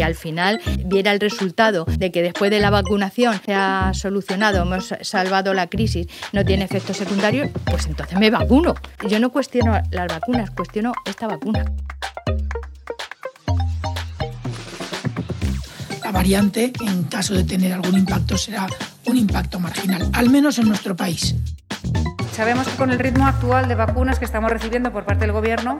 si al final viera el resultado de que después de la vacunación se ha solucionado, hemos salvado la crisis, no tiene efectos secundarios, pues entonces me vacuno. Yo no cuestiono las vacunas, cuestiono esta vacuna. La variante, en caso de tener algún impacto, será un impacto marginal, al menos en nuestro país. Sabemos que con el ritmo actual de vacunas que estamos recibiendo por parte del Gobierno,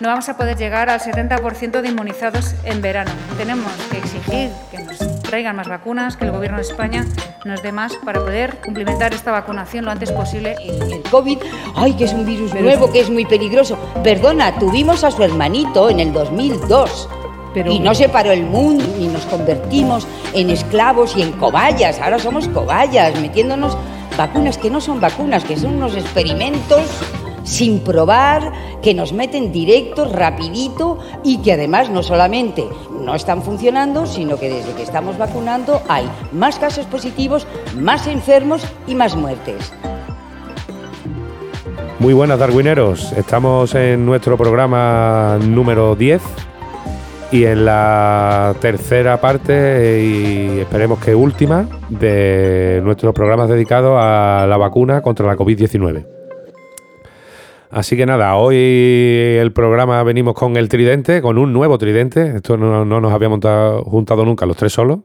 no vamos a poder llegar al 70% de inmunizados en verano. Tenemos que exigir que nos traigan más vacunas, que el Gobierno de España nos dé más para poder cumplimentar esta vacunación lo antes posible. El COVID, ay, que es un virus nuevo, que es muy peligroso. Perdona, tuvimos a su hermanito en el 2002. Pero... Y no se paró el mundo y nos convertimos en esclavos y en cobayas. Ahora somos cobayas, metiéndonos vacunas que no son vacunas, que son unos experimentos sin probar, que nos meten directo, rapidito y que además no solamente no están funcionando, sino que desde que estamos vacunando hay más casos positivos, más enfermos y más muertes. Muy buenas, Darwineros. Estamos en nuestro programa número 10 y en la tercera parte, y esperemos que última, de nuestros programas dedicados a la vacuna contra la COVID-19. Así que nada, hoy el programa venimos con el tridente, con un nuevo tridente. Esto no, nos había juntado nunca los tres solos.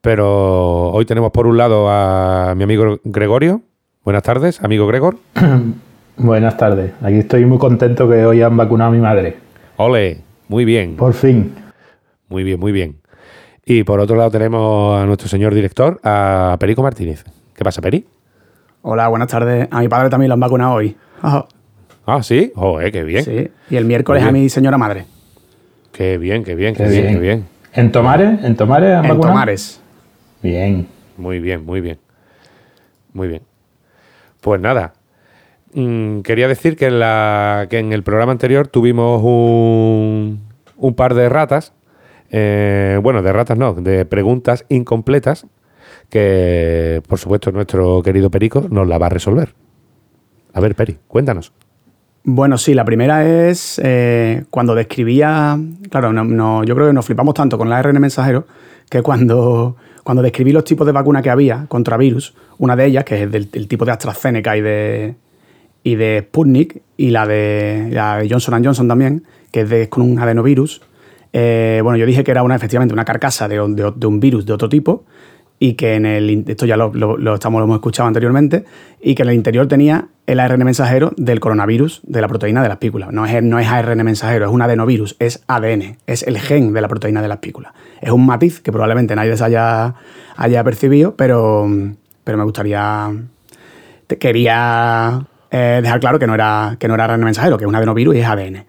Pero hoy tenemos por un lado a mi amigo Gregorio. Buenas tardes, amigo Gregor. Buenas tardes. Aquí estoy muy contento que hoy han vacunado a mi madre. Ole, muy bien. Por fin. Muy bien, muy bien. Y por otro lado tenemos a nuestro señor director, a Perico Martínez. ¿Qué pasa, Peri? Hola, buenas tardes. A mi padre también lo han vacunado hoy. Ah, sí, joder, qué bien. Sí, y el miércoles a mi señora madre. Qué bien, qué bien, qué, bien, qué bien. ¿En Tomares? ¿En Tomares En Tomares. Bien. Muy bien, muy bien. Muy bien. Pues nada, mm, quería decir que en, la, que en el programa anterior tuvimos un, un par de ratas, eh, bueno, de ratas no, de preguntas incompletas que, por supuesto, nuestro querido Perico nos la va a resolver. A ver, Peri, cuéntanos. Bueno, sí, la primera es eh, cuando describía, claro, no, yo creo que nos flipamos tanto con la ARN mensajero que cuando, cuando describí los tipos de vacuna que había contra virus, una de ellas, que es del, tipo de AstraZeneca y de, y de Sputnik, y la de, la Johnson Johnson también, que es de, con un adenovirus, eh, bueno, yo dije que era una, efectivamente una carcasa de, de un virus de otro tipo, y que en el, esto ya lo, estamos, hemos escuchado anteriormente, y que en el interior tenía el ARN mensajero del coronavirus de la proteína de la espícula. No es, no es ARN mensajero, es un adenovirus, es ADN, es el gen de la proteína de la espícula. Es un matiz que probablemente nadie se haya, haya percibido, pero, pero me gustaría, quería eh, dejar claro que no, era, que no era ARN mensajero, que es un adenovirus y es ADN.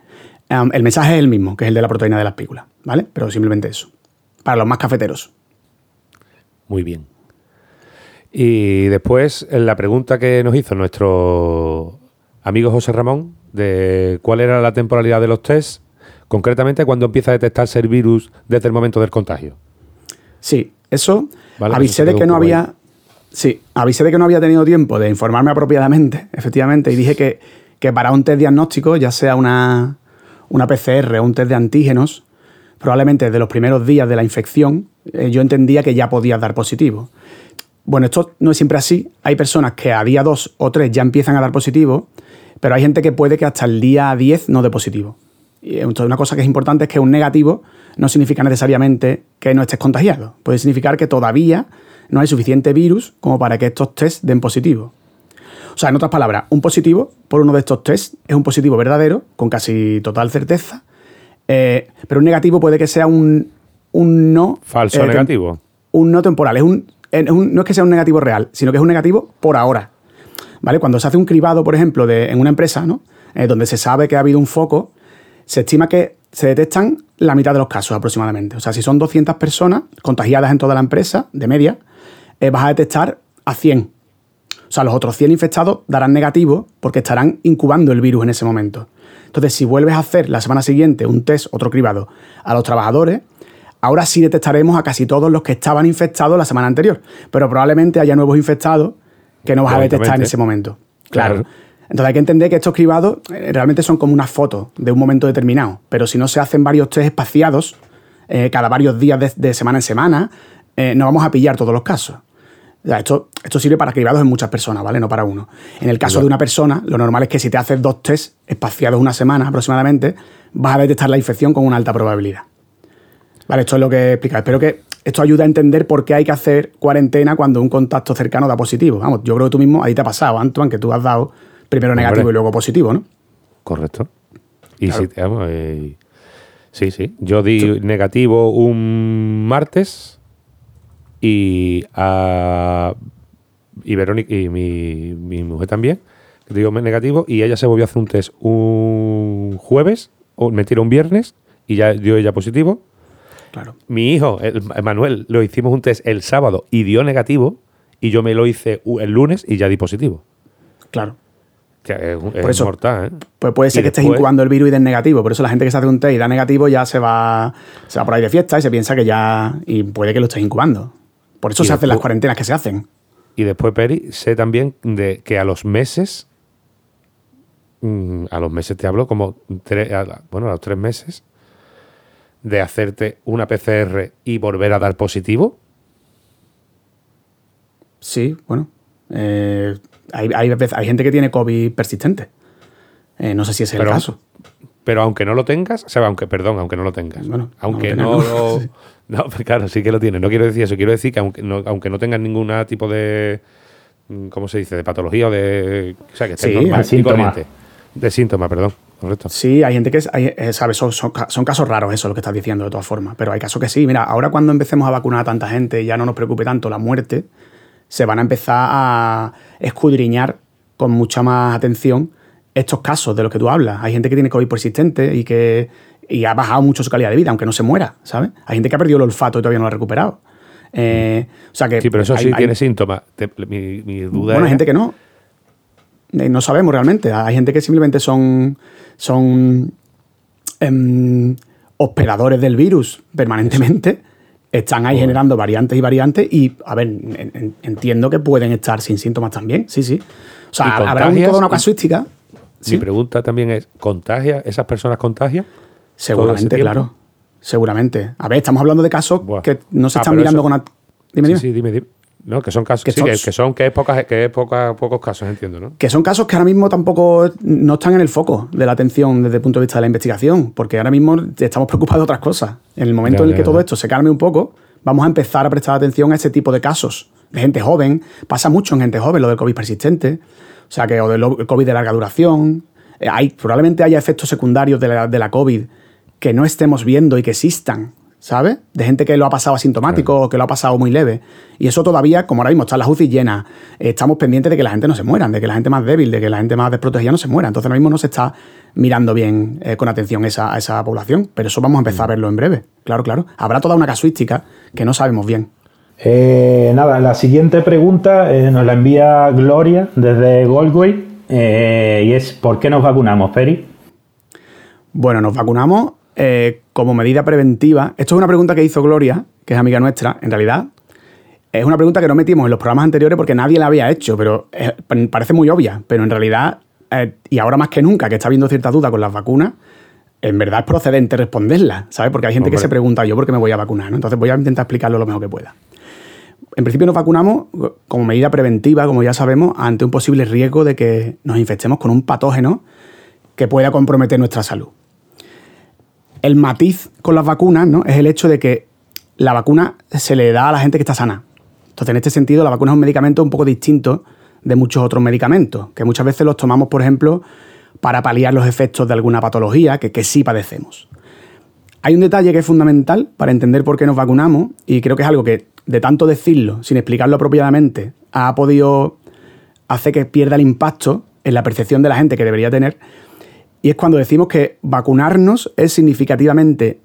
El mensaje es el mismo, que es el de la proteína de la espícula, ¿vale? Pero simplemente eso. Para los más cafeteros. Muy bien. Y después, la pregunta que nos hizo nuestro amigo José Ramón, de cuál era la temporalidad de los test, concretamente cuando empieza a detectarse el virus desde el momento del contagio. Sí, eso avisé de que no había. Sí, avisé de que no había tenido tiempo de informarme apropiadamente, efectivamente, y dije que, que para un test diagnóstico, ya sea una, una PCR o un test de antígenos, probablemente desde los primeros días de la infección, eh, yo entendía que ya podía dar positivo. Bueno, esto no es siempre así. Hay personas que a día 2 o 3 ya empiezan a dar positivo, pero hay gente que puede que hasta el día 10 no dé positivo. Y entonces una cosa que es importante es que un negativo no significa necesariamente que no estés contagiado. Puede significar que todavía no hay suficiente virus como para que estos tests den positivo. O sea, en otras palabras, un positivo por uno de estos tests es un positivo verdadero, con casi total certeza, eh, pero un negativo puede que sea un, un no. Falso eh, negativo. Un no temporal. Es un, no es que sea un negativo real, sino que es un negativo por ahora. ¿Vale? Cuando se hace un cribado, por ejemplo, de, en una empresa, ¿no? Eh, donde se sabe que ha habido un foco, se estima que se detectan la mitad de los casos aproximadamente. O sea, si son 200 personas contagiadas en toda la empresa, de media, vas a detectar a 100. O sea, los otros 100 infectados darán negativo porque estarán incubando el virus en ese momento. Entonces, si vuelves a hacer la semana siguiente un test, otro cribado, a los trabajadores, ahora sí detectaremos a casi todos los que estaban infectados la semana anterior. Pero probablemente haya nuevos infectados que no vas a detectar en ese momento. Claro. Entonces hay que entender que estos cribados eh, realmente son como una foto de un momento determinado. Pero si no se hacen varios test espaciados, eh, cada varios días de, semana en semana, eh, no vamos a pillar todos los casos. esto, esto sirve para cribados en muchas personas, ¿vale? No para uno. En el caso de una persona, lo normal es que si te haces dos test espaciados una semana aproximadamente, vas a detectar la infección con una alta probabilidad. Vale, esto es lo que he explicado. Espero que esto ayude a entender por qué hay que hacer cuarentena cuando un contacto cercano da positivo. Vamos, yo creo que tú mismo ahí te ha pasado, Antoine, que tú has dado primero negativo y luego positivo, ¿no? Correcto. Y si, vamos, eh, sí, sí. Yo di negativo un martes y a y Verónica y mi, mi mujer también, digo negativo, y ella se volvió a hacer un test un jueves, o me tiró un viernes, y ya dio ella positivo. Claro. Mi hijo, Manuel, lo hicimos un test el sábado y dio negativo, y yo me lo hice el lunes y ya di positivo. Claro. Que es, mortal, ¿eh? Pues puede ser que estés incubando el virus y des negativo. Por eso la gente que se hace un test y da negativo ya se va, se va por ahí de fiesta y se piensa que ya. y puede que lo estés incubando. Por eso se hacen las cuarentenas que se hacen. Y después, Peri, sé también de que a los meses, mm, a los meses te hablo como, tres, bueno, a los tres meses, de hacerte una PCR y volver a dar positivo. Sí, bueno. Eh, hay, hay, hay, gente que tiene COVID persistente. Eh, no sé si es el caso. Pero aunque no lo tengas, o sea, aunque, perdón, aunque no lo tengas. Bueno, aunque no, lo, no, pues claro, sí que lo tienes. No quiero decir eso. Quiero decir que aunque no, aunque no tengas ningún tipo de. Mm, ¿Cómo se dice? De patología o de. O sea, que estés sí, normal, síntoma. De síntoma, perdón. Correcto. Sí, hay gente que, eh, ¿sabes? Son, son, casos raros eso, lo que estás diciendo, de todas formas. Pero hay casos que sí. Mira, ahora cuando empecemos a vacunar a tanta gente y ya no nos preocupe tanto la muerte, se van a empezar a escudriñar con mucha más atención estos casos de los que tú hablas. Hay gente que tiene COVID persistente y que y ha bajado mucho su calidad de vida, aunque no se muera, ¿sabes? Hay gente que ha perdido el olfato y todavía no lo ha recuperado. Eh, o sea que sí, pero eso sí tiene síntomas. mi, duda Bueno, hay gente que no. Eh, no sabemos realmente. Hay gente que simplemente son, son em, hospedadores del virus permanentemente. Están ahí generando variantes y variantes y, a ver, entiendo que pueden estar sin síntomas también, sí, sí. O sea, habrá toda una casuística. Mi pregunta también es, ¿contagia? ¿Esas personas contagian? Seguramente, claro. Seguramente. A ver, estamos hablando de casos que no se ah, están mirando con... Dime, dime. Sí, dime, dime. No, que son casos que, sí, que, son que es, pocas, que es pocos casos, entiendo, ¿no? Que son casos que ahora mismo tampoco no están en el foco de la atención desde el punto de vista de la investigación, porque ahora mismo estamos preocupados de otras cosas. En el momento en el que todo esto se calme un poco, vamos a empezar a prestar atención a ese tipo de casos de gente joven. Pasa mucho en gente joven lo del COVID persistente, o sea que o del COVID de larga duración. Eh, hay, probablemente haya efectos secundarios de la, de la COVID que no estemos viendo y que existan, ¿sabes? De gente que lo ha pasado asintomático o que lo ha pasado muy leve. Y eso todavía, como ahora mismo están las UCI llenas, estamos pendientes de que la gente no se muera, de que la gente más débil, de que la gente más desprotegida no se muera. Entonces ahora mismo no se está mirando bien eh, con atención esa, a esa población, pero eso vamos a empezar a verlo en breve. Claro, claro. Habrá toda una casuística que no sabemos bien. Eh, nada, la siguiente pregunta eh, nos la envía Gloria desde Goldway y es ¿por qué nos vacunamos, Peri? Bueno, nos vacunamos eh, como medida preventiva, esto es una pregunta que hizo Gloria, que es amiga nuestra, en realidad. Es una pregunta que no metimos en los programas anteriores porque nadie la había hecho, pero parece muy obvia, pero en realidad, eh, y ahora más que nunca, que está habiendo cierta duda con las vacunas, en verdad es procedente responderla, ¿sabes? Porque hay gente que se pregunta, ¿yo por qué me voy a vacunar? Entonces voy a intentar explicarlo lo mejor que pueda. En principio nos vacunamos como medida preventiva, como ya sabemos, ante un posible riesgo de que nos infectemos con un patógeno que pueda comprometer nuestra salud. El matiz con las vacunas ¿no? es el hecho de que la vacuna se le da a la gente que está sana. Entonces, en este sentido, la vacuna es un medicamento un poco distinto de muchos otros medicamentos, que muchas veces los tomamos, por ejemplo, para paliar los efectos de alguna patología que, que sí padecemos. Hay un detalle que es fundamental para entender por qué nos vacunamos, y creo que es algo que, de tanto decirlo, sin explicarlo apropiadamente, ha podido hacer que pierda el impacto en la percepción de la gente que debería tener, y es cuando decimos que vacunarnos es significativamente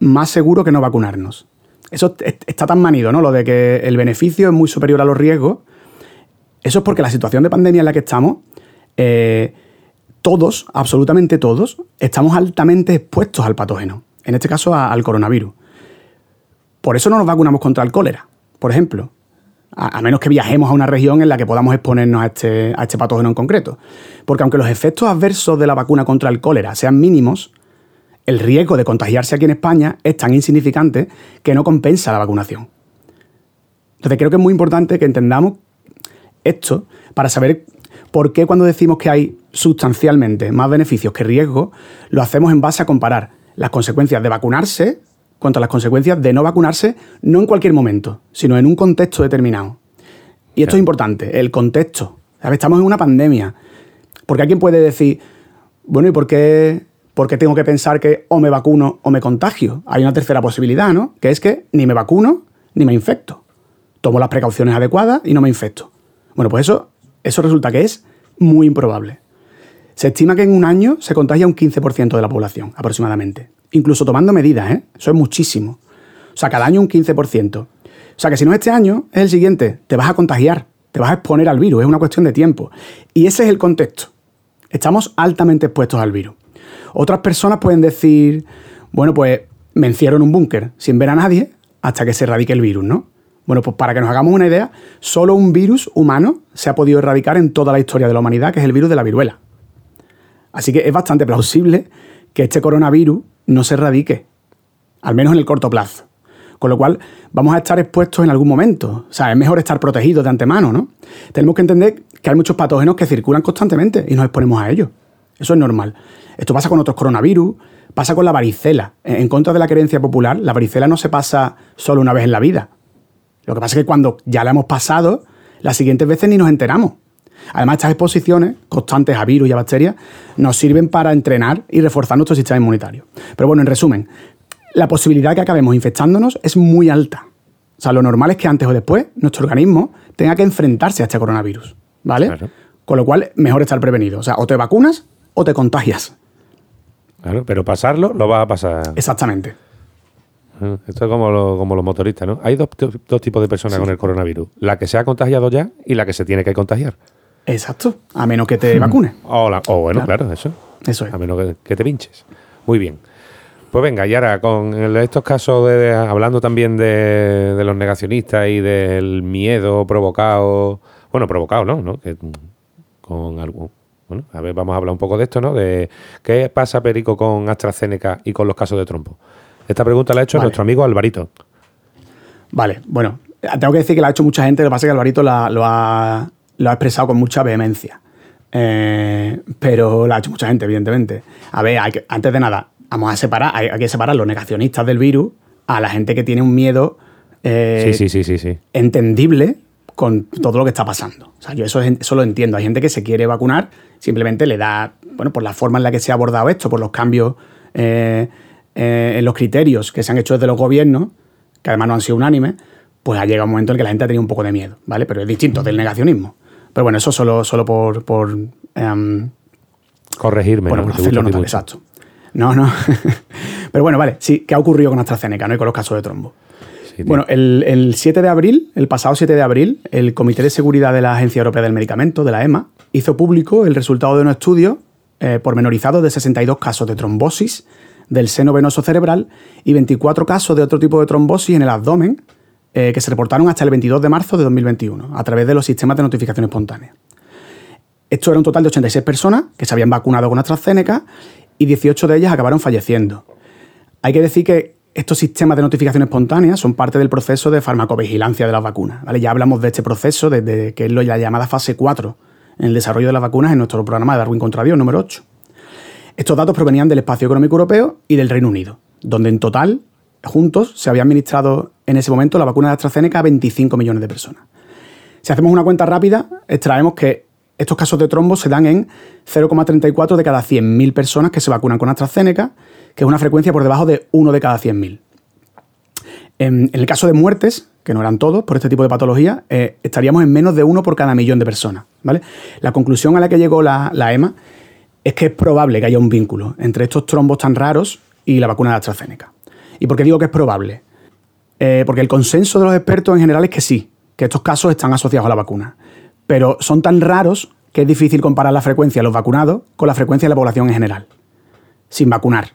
más seguro que no vacunarnos. Eso está tan manido, ¿no? Lo de que el beneficio es muy superior a los riesgos. Eso es porque la situación de pandemia en la que estamos, eh, todos, absolutamente todos, estamos altamente expuestos al patógeno. En este caso, al coronavirus. Por eso no nos vacunamos contra el cólera, por ejemplo a, menos que viajemos a una región en la que podamos exponernos a este, a este patógeno en concreto. Porque aunque los efectos adversos de la vacuna contra el cólera sean mínimos, el riesgo de contagiarse aquí en España es tan insignificante que no compensa la vacunación. Entonces creo que es muy importante que entendamos esto para saber por qué cuando decimos que hay sustancialmente más beneficios que riesgos, lo hacemos en base a comparar las consecuencias de vacunarse contra las consecuencias de no vacunarse, no en cualquier momento, sino en un contexto determinado. Y esto es importante, el contexto. Estamos en una pandemia. Porque alguien puede decir, bueno, ¿y por qué, por qué tengo que pensar que o me vacuno o me contagio? Hay una tercera posibilidad, ¿no? Que es que ni me vacuno ni me infecto. Tomo las precauciones adecuadas y no me infecto. Bueno, pues eso, eso resulta que es muy improbable. Se estima que en un año se contagia un 15% de la población, aproximadamente. Incluso tomando medidas, ¿eh? Eso es muchísimo. O sea, cada año un 15%. O sea, que si no es este año, es el siguiente. Te vas a contagiar, te vas a exponer al virus, es una cuestión de tiempo. Y ese es el contexto. Estamos altamente expuestos al virus. Otras personas pueden decir, bueno, pues me encierro en un búnker sin ver a nadie hasta que se erradique el virus, ¿no? Bueno, pues para que nos hagamos una idea, solo un virus humano se ha podido erradicar en toda la historia de la humanidad, que es el virus de la viruela. Así que es bastante plausible que este coronavirus no se erradique, al menos en el corto plazo. Con lo cual, vamos a estar expuestos en algún momento. O sea, es mejor estar protegidos de antemano, ¿no? Tenemos que entender que hay muchos patógenos que circulan constantemente y nos exponemos a ellos. Eso es normal. Esto pasa con otros coronavirus, pasa con la varicela. En contra de la creencia popular, la varicela no se pasa solo una vez en la vida. Lo que pasa es que cuando ya la hemos pasado, las siguientes veces ni nos enteramos. Además, estas exposiciones constantes a virus y a bacterias nos sirven para entrenar y reforzar nuestro sistema inmunitario. Pero bueno, en resumen, la posibilidad de que acabemos infectándonos es muy alta. O sea, lo normal es que antes o después nuestro organismo tenga que enfrentarse a este coronavirus, ¿vale? Con lo cual, mejor estar prevenido. O sea, o te vacunas o te contagias. Claro, pero pasarlo lo va a pasar. Exactamente. Esto es como, como los motoristas, ¿no? Hay dos, tipos de personas con el coronavirus. La que se ha contagiado ya y la que se tiene que contagiar. Exacto. A menos que te vacunes. O, bueno, claro. eso. Eso es. A menos que, te pinches. Muy bien. Pues venga, y ahora con estos casos, de, hablando también de, los negacionistas y del miedo provocado, bueno, provocado, ¿no? ¿no? Que, con algo, bueno, a ver, vamos a hablar un poco de esto, ¿no? De qué pasa, Perico, con AstraZeneca y con los casos de trompo. Esta pregunta la ha hecho nuestro amigo Alvarito. Vale, bueno, tengo que decir que la ha hecho mucha gente, lo que pasa es que Alvarito lo, ha, expresado con mucha vehemencia. Eh, pero la ha hecho mucha gente, evidentemente. A ver, antes de nada, vamos a separar, hay, que separar los negacionistas del virus a la gente que tiene un miedo eh, sí, sí, sí, sí, entendible con todo lo que está pasando. O sea, yo eso, eso lo entiendo. Hay gente que se quiere vacunar, simplemente le da, bueno, por la forma en la que se ha abordado esto, por los cambios eh, eh, en los criterios que se han hecho desde los gobiernos, que además no han sido unánimes, pues ha llegado un momento en que la gente ha tenido un poco de miedo, ¿vale? Pero es distinto del negacionismo. Pero bueno, eso solo, solo por... por em, Corregirme, bueno, ¿no? hacerlo notar, exacto. No, no. Pero bueno, vale, sí, ¿qué ha ocurrido con AstraZeneca ¿no? y con los casos de trombo? bueno, el, el, 7 de abril, el pasado 7 de abril, el Comité de Seguridad de la Agencia Europea del Medicamento, de la EMA, hizo público el resultado de un estudio eh, pormenorizado de 62 casos de trombosis del seno venoso cerebral y 24 casos de otro tipo de trombosis en el abdomen eh, que se reportaron hasta el 22 de marzo de 2021 a través de los sistemas de notificación espontánea. Esto era un total de 86 personas que se habían vacunado con AstraZeneca y 18 de ellas acabaron falleciendo. Hay que decir que estos sistemas de notificación espontánea son parte del proceso de farmacovigilancia de las vacunas. Ya hablamos de este proceso desde que es la llamada fase 4 en el desarrollo de las vacunas en nuestro programa de Darwin contra Dios número 8. Estos datos provenían del espacio económico europeo y del Reino Unido, donde en total, juntos, se había administrado en ese momento la vacuna de AstraZeneca a 25 millones de personas. Si hacemos una cuenta rápida, extraemos que estos casos de trombo se dan en 0,34 de cada 100.000 personas que se vacunan con AstraZeneca, que es una frecuencia por debajo de 1 de cada 100.000. En, el caso de muertes, que no eran todos por este tipo de patología, eh, estaríamos en menos de uno por cada millón de personas. ¿vale? La conclusión a la que llegó la, la EMA es que es probable que haya un vínculo entre estos trombos tan raros y la vacuna de AstraZeneca. ¿Y por qué digo que es probable? Eh, porque el consenso de los expertos en general es que sí, que estos casos están asociados a la vacuna. Pero son tan raros que es difícil comparar la frecuencia de los vacunados con la frecuencia de la población en general, sin vacunar.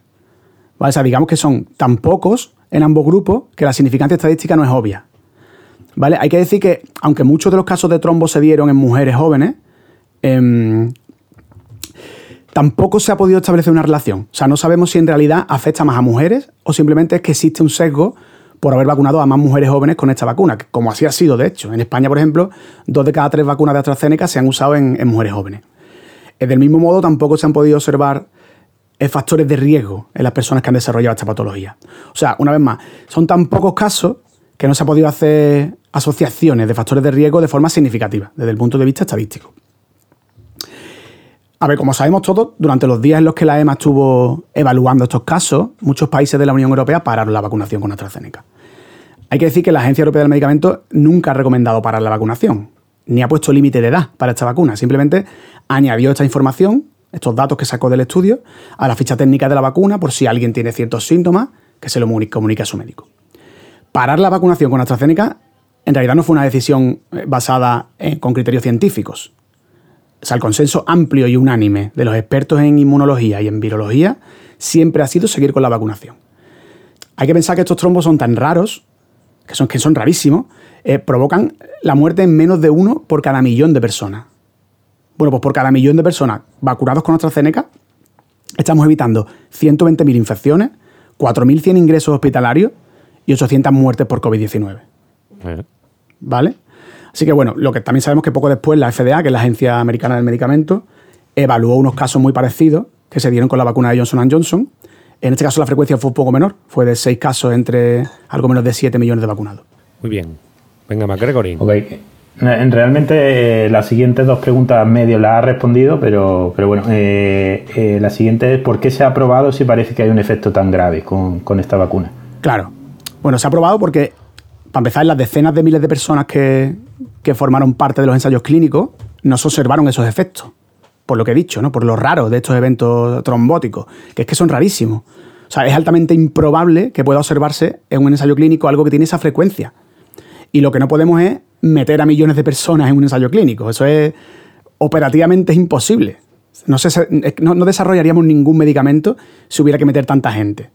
O sea, digamos que son tan pocos en ambos grupos que la significancia estadística no es obvia. ¿Vale? Hay que decir que, aunque muchos de los casos de trombo se dieron en mujeres jóvenes, em, tampoco se ha podido establecer una relación. O sea, no sabemos si en realidad afecta más a mujeres o simplemente es que existe un sesgo por haber vacunado a más mujeres jóvenes con esta vacuna, como así ha sido de hecho. En España, por ejemplo, dos de cada tres vacunas de AstraZeneca se han usado en, mujeres jóvenes. Eh, del mismo modo, tampoco se han podido observar eh, factores de riesgo en las personas que han desarrollado esta patología. O sea, una vez más, son tan pocos casos que no se ha podido hacer asociaciones de factores de riesgo de forma significativa, desde el punto de vista estadístico. A ver, como sabemos todos, durante los días en los que la EMA estuvo evaluando estos casos, muchos países de la Unión Europea pararon la vacunación con AstraZeneca. Hay que decir que la Agencia Europea del Medicamento nunca ha recomendado parar la vacunación, ni ha puesto límite de edad para esta vacuna. Simplemente añadió esta información, estos datos que sacó del estudio, a la ficha técnica de la vacuna por si alguien tiene ciertos síntomas, que se lo comunique a su médico. Parar la vacunación con AstraZeneca en realidad no fue una decisión eh, basada con criterios científicos, o sea, el consenso amplio y unánime de los expertos en inmunología y en virología siempre ha sido seguir con la vacunación. Hay que pensar que estos trombos son tan raros, que son, que son rarísimos, eh, provocan la muerte en menos de uno por cada millón de personas. Bueno, pues por cada millón de personas vacunados con AstraZeneca, estamos evitando 120.000 infecciones, 4.100 ingresos hospitalarios y 800 muertes por COVID-19. ¿Vale? Así que bueno, lo que también sabemos que poco después la FDA, que es la Agencia Americana del Medicamento, evaluó unos casos muy parecidos que se dieron con la vacuna de Johnson Johnson. En este caso la frecuencia fue un poco menor, fue de 6 casos entre algo menos de 7 millones de vacunados. Muy bien. Venga, McGregory. Ok. Realmente eh, las siguientes dos preguntas medio las ha respondido, pero, pero bueno, eh, eh, la siguiente es ¿por qué se ha probado si parece que hay un efecto tan grave con, con esta vacuna? Claro. Bueno, se ha probado porque para empezar, las decenas de miles de personas que, formaron parte de los ensayos clínicos no se observaron esos efectos, por lo que he dicho, ¿no? por lo raro de estos eventos trombóticos, que es que son rarísimos. O sea, es altamente improbable que pueda observarse en un ensayo clínico algo que tiene esa frecuencia. Y lo que no podemos es meter a millones de personas en un ensayo clínico. Eso es operativamente imposible. No, no, no desarrollaríamos ningún medicamento si hubiera que meter tanta gente.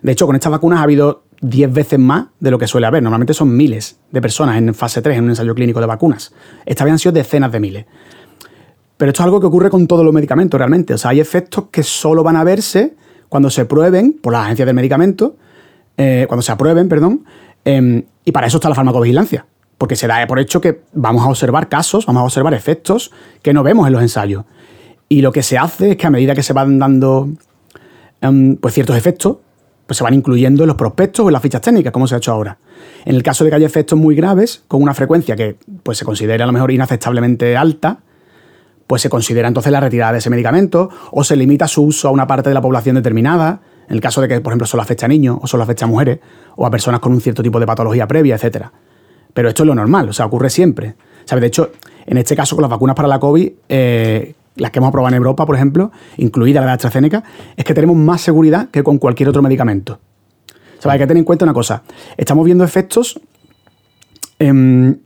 De hecho, con estas vacunas ha habido 10 veces más de lo que suele haber. Normalmente son miles de personas en fase 3 en un ensayo clínico de vacunas. Esta vez han sido decenas de miles. Pero esto es algo que ocurre con todos los medicamentos realmente. O sea, hay efectos que solo van a verse cuando se prueben por la agencia del medicamento, eh, cuando se aprueben, perdón, em, y para eso está la farmacovigilancia. Porque se da por hecho que vamos a observar casos, vamos a observar efectos que no vemos en los ensayos. Y lo que se hace es que a medida que se van dando em, pues ciertos efectos, pues se van incluyendo en los prospectos o en las fichas técnicas, como se ha hecho ahora. En el caso de que haya efectos muy graves, con una frecuencia que pues, se considera a lo mejor inaceptablemente alta, pues se considera entonces la retirada de ese medicamento o se limita su uso a una parte de la población determinada, en el caso de que, por ejemplo, solo afecte a niños o solo afecte a mujeres o a personas con un cierto tipo de patología previa, etc. Pero esto es lo normal, o sea, ocurre siempre. ¿Sabe? De hecho, en este caso, con las vacunas para la COVID, eh, las que hemos aprobado en Europa, por ejemplo, incluida la de AstraZeneca, es que tenemos más seguridad que con cualquier otro medicamento. O hay que tener en cuenta una cosa. Estamos viendo efectos. Em,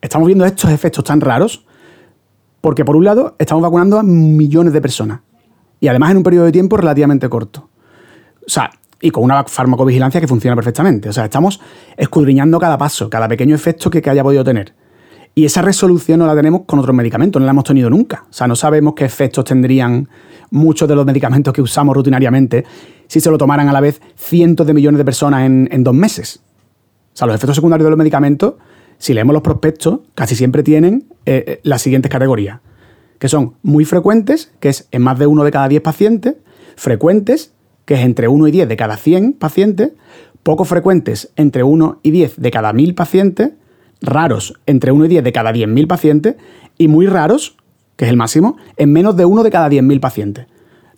estamos viendo estos efectos tan raros porque, por un lado, estamos vacunando a millones de personas. Y además en un periodo de tiempo relativamente corto. O sea, y con una farmacovigilancia que funciona perfectamente. O sea, estamos escudriñando cada paso, cada pequeño efecto que haya podido tener. Y esa resolución no la tenemos con otros medicamentos, no la hemos tenido nunca. O sea, no sabemos qué efectos tendrían muchos de los medicamentos que usamos rutinariamente si se lo tomaran a la vez cientos de millones de personas en, dos meses. O sea, los efectos secundarios de los medicamentos, si leemos los prospectos, casi siempre tienen eh, eh, las siguientes categorías, que son muy frecuentes, que es en más de uno de cada diez pacientes, frecuentes, que es entre 1 y 10 de cada 100 pacientes, poco frecuentes, entre 1 y 10 de cada 1000 pacientes, raros entre 1 y 10 de cada 10.000 pacientes y muy raros, que es el máximo, en menos de 1 de cada 10.000 pacientes.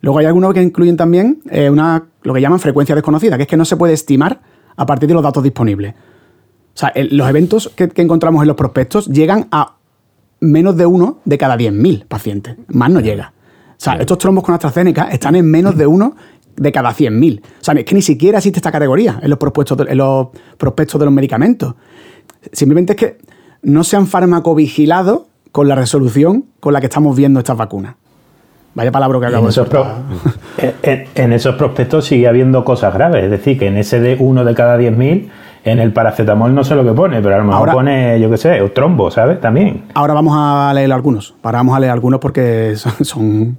Luego hay algunos que incluyen también eh, una, lo que llaman frecuencia desconocida, que es que no se puede estimar a partir de los datos disponibles. O sea, los eventos que, encontramos en los prospectos llegan a menos de 1 de cada 10.000 pacientes. Más no llega. O sea, estos trombos con AstraZeneca están en menos de 1 de cada 100.000. O sea, es que ni siquiera existe esta categoría en los prospectos en los prospectos de los medicamentos. Simplemente es que no se han farmacovigilado con la resolución con la que estamos viendo estas vacunas. Vaya palabra que acabo en esos de en, esos prospectos sigue habiendo cosas graves. Es decir, que en ese de uno de cada 10.000, en el paracetamol no sé lo que pone, pero a lo mejor pone, yo qué sé, o trombo, ¿sabes? También. Ahora vamos a leer algunos. Ahora vamos a leer algunos porque son,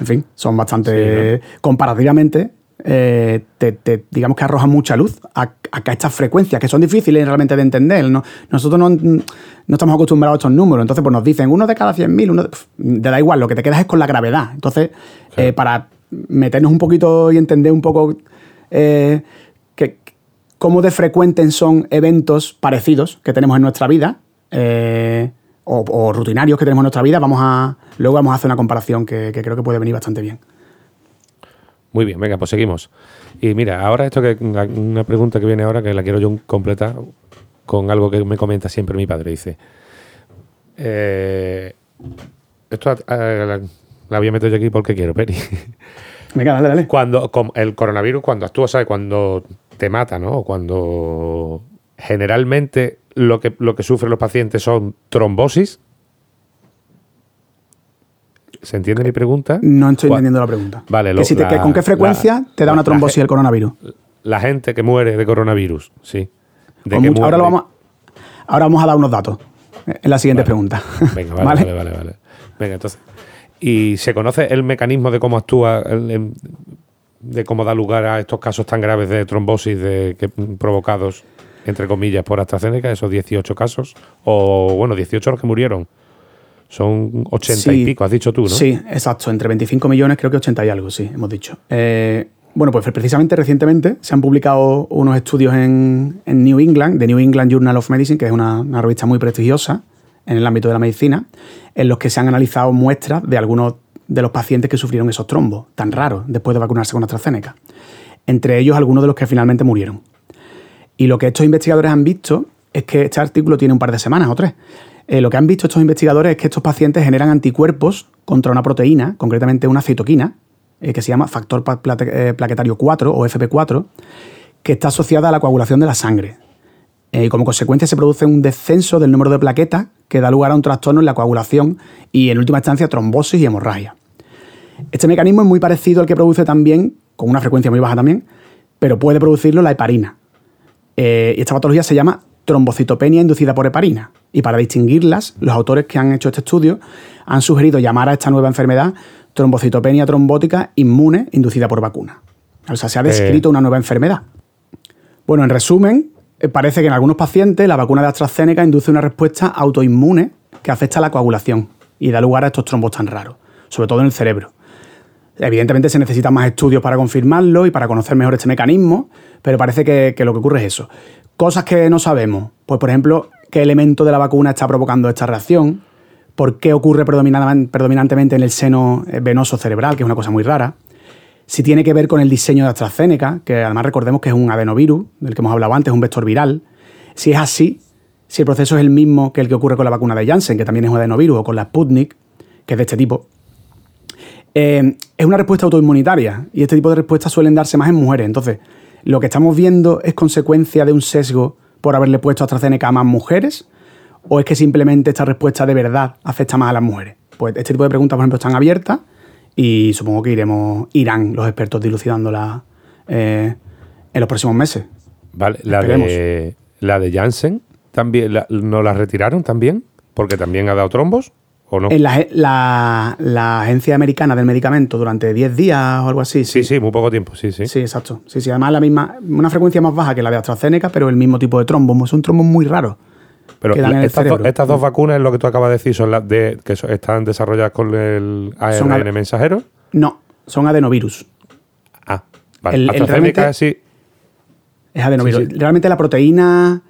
en fin, son bastante, comparativamente, eh, te, digamos que arrojan mucha luz a, estas frecuencias que son difíciles realmente de entender. Nosotros no, estamos acostumbrados a estos números, entonces pues nos dicen uno de cada 100.000, uno te da igual, lo que te quedas es con la gravedad. Entonces, eh, para meternos un poquito y entender un poco eh, que, cómo de frecuentes son eventos parecidos que tenemos en nuestra vida, o, rutinarios que tenemos en nuestra vida, vamos a, luego vamos a hacer una comparación que creo que puede venir bastante bien. Muy bien, venga, pues seguimos. Y mira, ahora esto que una pregunta que viene ahora que la quiero yo completar con algo que me comenta siempre mi padre. Dice, eh, esto la, voy a meter yo aquí porque quiero, Peri. Venga, dale, dale. Cuando el coronavirus, cuando actúa, ¿sabes? Cuando te mata, ¿no? Cuando generalmente lo que, lo que sufren los pacientes son trombosis, ¿Se entiende mi pregunta? No estoy entendiendo la pregunta. Vale, ¿Con qué frecuencia te da una trombosis el coronavirus? La gente que muere de coronavirus, sí. ahora, vamos, ahora vamos a dar unos datos en la siguiente pregunta. Venga, vale, vale, vale, Venga, entonces. ¿Y se conoce el mecanismo de cómo actúa, de cómo da lugar a estos casos tan graves de trombosis de, que, provocados, entre comillas, por AstraZeneca, esos 18 casos? O, bueno, 18 los que murieron. Son 80 y pico, has dicho tú, ¿no? Sí, exacto. Entre 25 millones, creo que 80 y algo, sí, hemos dicho. Eh, bueno, pues precisamente recientemente se han publicado unos estudios en, New England, de New England Journal of Medicine, que es una, revista muy prestigiosa en el ámbito de la medicina, en los que se han analizado muestras de algunos de los pacientes que sufrieron esos trombos tan raros después de vacunarse con AstraZeneca. Entre ellos algunos de los que finalmente murieron. Y lo que estos investigadores han visto es que este artículo tiene un par de semanas o tres. Eh, lo que han visto estos investigadores es que estos pacientes generan anticuerpos contra una proteína, concretamente una citoquina, eh, que se llama factor eh, plaquetario 4 o FP4, que está asociada a la coagulación de la sangre. y como consecuencia se produce un descenso del número de plaquetas que da lugar a un trastorno en la coagulación y en última instancia trombosis y hemorragia. Este mecanismo es muy parecido al que produce también, con una frecuencia muy baja también, pero puede producirlo la heparina. y esta patología se llama trombocitopenia inducida por heparina. Y para distinguirlas, los autores que han hecho este estudio han sugerido llamar a esta nueva enfermedad trombocitopenia trombótica inmune inducida por vacuna. O sea, se ha descrito una nueva enfermedad. Bueno, en resumen, eh, parece que en algunos pacientes la vacuna de AstraZeneca induce una respuesta autoinmune que afecta a la coagulación y da lugar a estos trombos tan raros, sobre todo en el cerebro. Evidentemente se necesitan más estudios para confirmarlo y para conocer mejor este mecanismo, pero parece que, lo que ocurre es eso. Cosas que no sabemos, pues por ejemplo, qué elemento de la vacuna está provocando esta reacción, por qué ocurre predominantemente en el seno eh, venoso cerebral, que es una cosa muy rara, si tiene que ver con el diseño de AstraZeneca, que además recordemos que es un adenovirus, del que hemos hablado antes, un vector viral, si es así, si el proceso es el mismo que el que ocurre con la vacuna de Janssen, que también es un adenovirus, o con la Sputnik, que es de este tipo, eh, es una respuesta autoinmunitaria y este tipo de respuestas suelen darse más en mujeres. Entonces, lo que estamos viendo es consecuencia de un sesgo por haberle puesto AstraZeneca a más mujeres o es que simplemente esta respuesta de verdad afecta más a las mujeres. Pues este tipo de preguntas, por ejemplo, están abiertas y supongo que iremos, irán los expertos dilucidándolas eh, en los próximos meses. Vale, la de, la de Janssen también, ¿no la retiraron también? Porque también ha dado trombos. En la, Agencia Americana del Medicamento durante 10 días o algo así. Sí. sí, muy poco tiempo, sí, sí. Sí, exacto. Sí, sí, además la misma, una frecuencia más baja que la de AstraZeneca, pero el mismo tipo de trombo. Es un trombo muy raro. Pero estas, dos vacunas, lo que tú acabas de decir, son las de, que están desarrolladas con el ARN mensajero. No, son adenovirus. Ah, vale. AstraZeneca sí. Es adenovirus. Realmente la proteína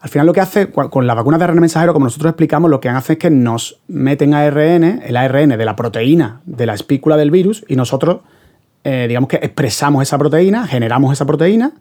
al final lo que hace, con la vacuna de ARN mensajero, como nosotros explicamos, lo que hace es que nos meten ARN, el ARN de la proteína de la espícula del virus, y nosotros, eh, digamos que expresamos esa proteína, generamos esa proteína,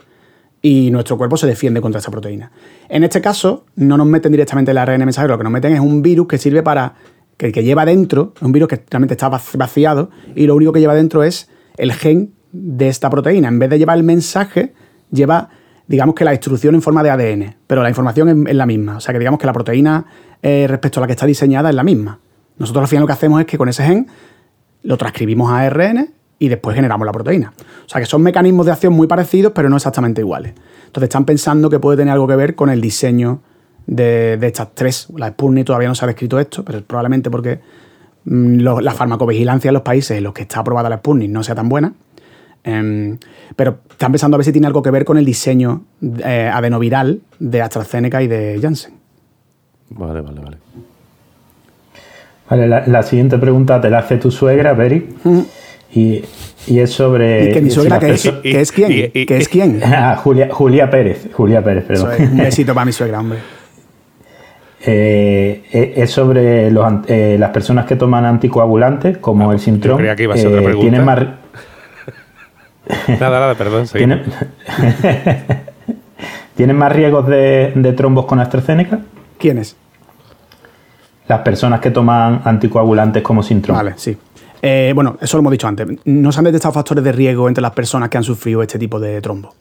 y nuestro cuerpo se defiende contra esa proteína. En este caso, no nos meten directamente el ARN mensajero, lo que nos meten es un virus que sirve para, que lleva dentro, un virus que realmente está vaciado, y lo único que lleva dentro es el gen de esta proteína. En vez de llevar el mensaje, lleva digamos que la instrucción en forma de ADN, pero la información es, la misma. O sea que digamos que la proteína eh, respecto a la que está diseñada es la misma. Nosotros al final lo que hacemos es que con ese gen lo transcribimos a ARN y después generamos la proteína. O sea que son mecanismos de acción muy parecidos, pero no exactamente iguales. Entonces están pensando que puede tener algo que ver con el diseño de, estas tres. La Sputnik todavía no se ha descrito esto, pero probablemente porque mm, la farmacovigilancia en los países en los que está aprobada la Sputnik no sea tan buena. Em, pero están pensando a ver si tiene algo que ver con el diseño eh, adenoviral de AstraZeneca y de Janssen. Vale, vale, vale. Vale, la, siguiente pregunta te la hace tu suegra, Beri. y, es sobre. ¿Y que mi suegra, que, es, quién? ¿Que es quién? Ah, Julia, Julia Pérez. Julia Pérez, perdón. un besito para mi suegra, hombre. Eh, eh, es sobre eh, las personas que toman anticoagulantes, como ah, el Sintrom. creía que iba a ser otra pregunta. Tienen más. Nada, nada, perdón. ¿Tienen... ¿Tienen más riesgos de, de trombos con AstraZeneca? ¿Quiénes? las personas que toman anticoagulantes como Sintrom. Vale, sí. Eh, bueno, eso lo hemos dicho antes. No se han detectado factores de riesgo entre las personas que han sufrido este tipo de trombo.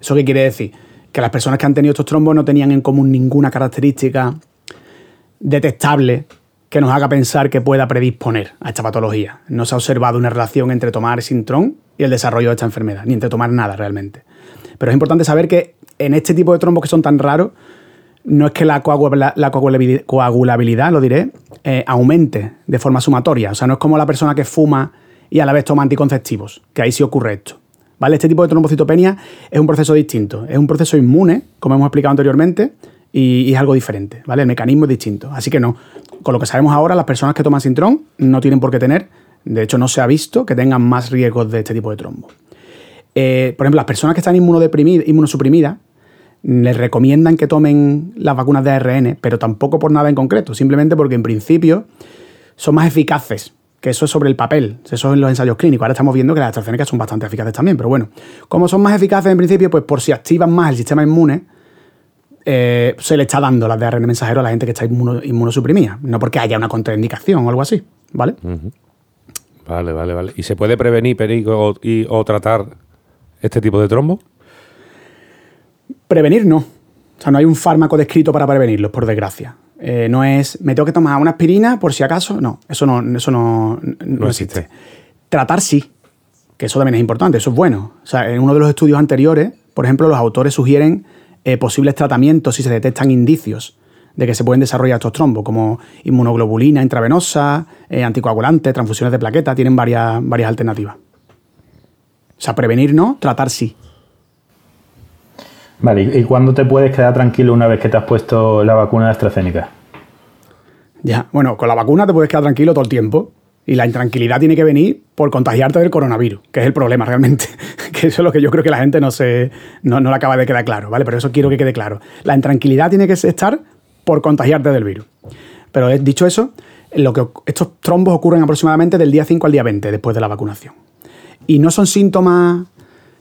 ¿Eso qué quiere decir? Que las personas que han tenido estos trombos no tenían en común ninguna característica detectable que nos haga pensar que pueda predisponer a esta patología. No se ha observado una relación entre tomar Sintrom y el desarrollo de esta enfermedad, ni entre tomar nada realmente. Pero es importante saber que en este tipo de trombos que son tan raros, no es que la, coagulabilidad, lo diré, eh, aumente de forma sumatoria. O sea, no es como la persona que fuma y a la vez toma anticonceptivos, que ahí sí ocurre esto. ¿Vale? Este tipo de trombocitopenia es un proceso distinto. Es un proceso inmune, como hemos explicado anteriormente, y, es algo diferente. ¿vale? El mecanismo es distinto. Así que no. Con lo que sabemos ahora, las personas que toman Sintrón no tienen por qué tener, de hecho, no se ha visto que tengan más riesgos de este tipo de trombo. Eh, por ejemplo, las personas que están inmunosuprimidas les recomiendan que tomen las vacunas de ARN, pero tampoco por nada en concreto, simplemente porque en principio son más eficaces, que eso es sobre el papel, eso es en los ensayos clínicos. Ahora estamos viendo que las AstraZeneca son bastante eficaces también, pero bueno, como son más eficaces en principio, pues por si activan más el sistema inmune, eh, se le está dando las de ARN mensajero a la gente que está inmunosuprimida, no porque haya una contraindicación o algo así, ¿vale? Vale, vale, vale. ¿Y se puede prevenir, Perico, y, o tratar este tipo de trombo? Prevenir no. O sea, no hay un fármaco descrito para prevenirlos, por desgracia. Eh, no es, me tengo que tomar una aspirina por si acaso. No, eso no, eso no, existe. Tratar sí, que eso también es importante, eso es bueno. O sea, en uno de los estudios anteriores, por ejemplo, los autores sugieren eh, posibles tratamientos si se detectan indicios de que se pueden desarrollar estos trombos, como inmunoglobulina intravenosa, eh, anticoagulante, transfusiones de plaqueta, tienen varias, varias alternativas. O sea, prevenir no, tratar sí. Vale, ¿y cuándo te puedes quedar tranquilo una vez que te has puesto la vacuna de AstraZeneca? Ya, bueno, con la vacuna te puedes quedar tranquilo todo el tiempo. Y la intranquilidad tiene que venir por contagiarte del coronavirus, que es el problema realmente. que eso es lo que yo creo que la gente no se no, no le acaba de quedar claro, ¿vale? Pero eso quiero que quede claro. La intranquilidad tiene que estar por contagiarte del virus. Pero eh, dicho eso, lo que, estos trombos ocurren aproximadamente del día 5 al día 20 después de la vacunación. Y no son síntomas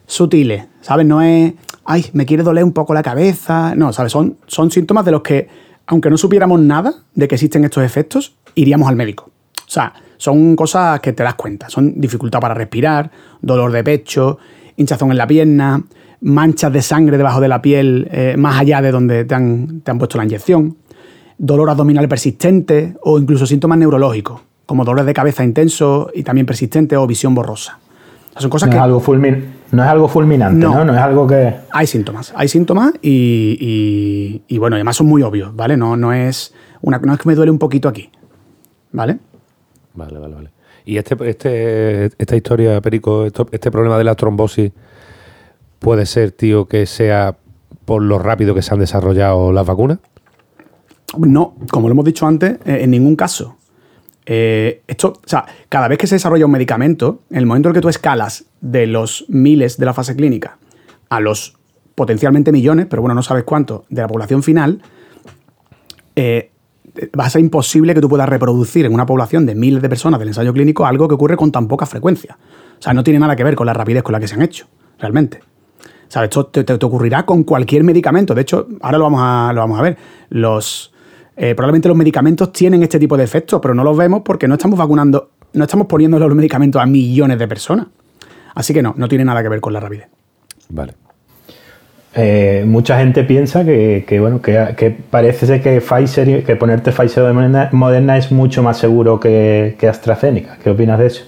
sutiles, ¿sabes? No es ay, me quiere doler un poco la cabeza. No, ¿sabes? Son, son síntomas de los que, aunque no supiéramos nada de que existen estos efectos, iríamos al médico. O sea, son cosas que te das cuenta. Son dificultad para respirar, dolor de pecho, hinchazón en la pierna, manchas de sangre debajo de la piel eh, más allá de donde te han, te han puesto la inyección, dolor abdominal persistente o incluso síntomas neurológicos, como dolores de cabeza intenso y también persistente o visión borrosa. son cosas que... Es algo fulmin no es algo fulminante, no. ¿no? es algo que... Hay síntomas, hay síntomas y, bueno, además son muy obvios, ¿vale? No, no, es una, no es que me duele un poquito aquí, ¿vale? Vale, vale, vale. Y este, este, esta historia, Perico, este problema de la trombosis, puede ser, tío, que sea por lo rápido que se han desarrollado las vacunas? No, como lo hemos dicho antes, eh, en ningún caso. Eh, esto, o sea, cada vez que se desarrolla un medicamento, en el momento en que tú escalas de los miles de la fase clínica a los potencialmente millones, pero bueno, no sabes cuánto, de la población final, eh, va a ser imposible que tú puedas reproducir en una población de miles de personas del ensayo clínico algo que ocurre con tan poca frecuencia. O sea, no tiene nada que ver con la rapidez con la que se han hecho, realmente. ¿Sabes? Esto te, te, ocurrirá con cualquier medicamento. De hecho, ahora lo vamos a, lo vamos a ver. Los, eh, probablemente los medicamentos tienen este tipo de efectos, pero no los vemos porque no estamos vacunando, no estamos poniendo los medicamentos a millones de personas. Así que no, no tiene nada que ver con la rapidez. Vale. Eh, mucha gente piensa que, bueno, que, parece ser que Pfizer, que ponerte Pfizer de Moderna, es mucho más seguro que, AstraZeneca. ¿Qué opinas de eso?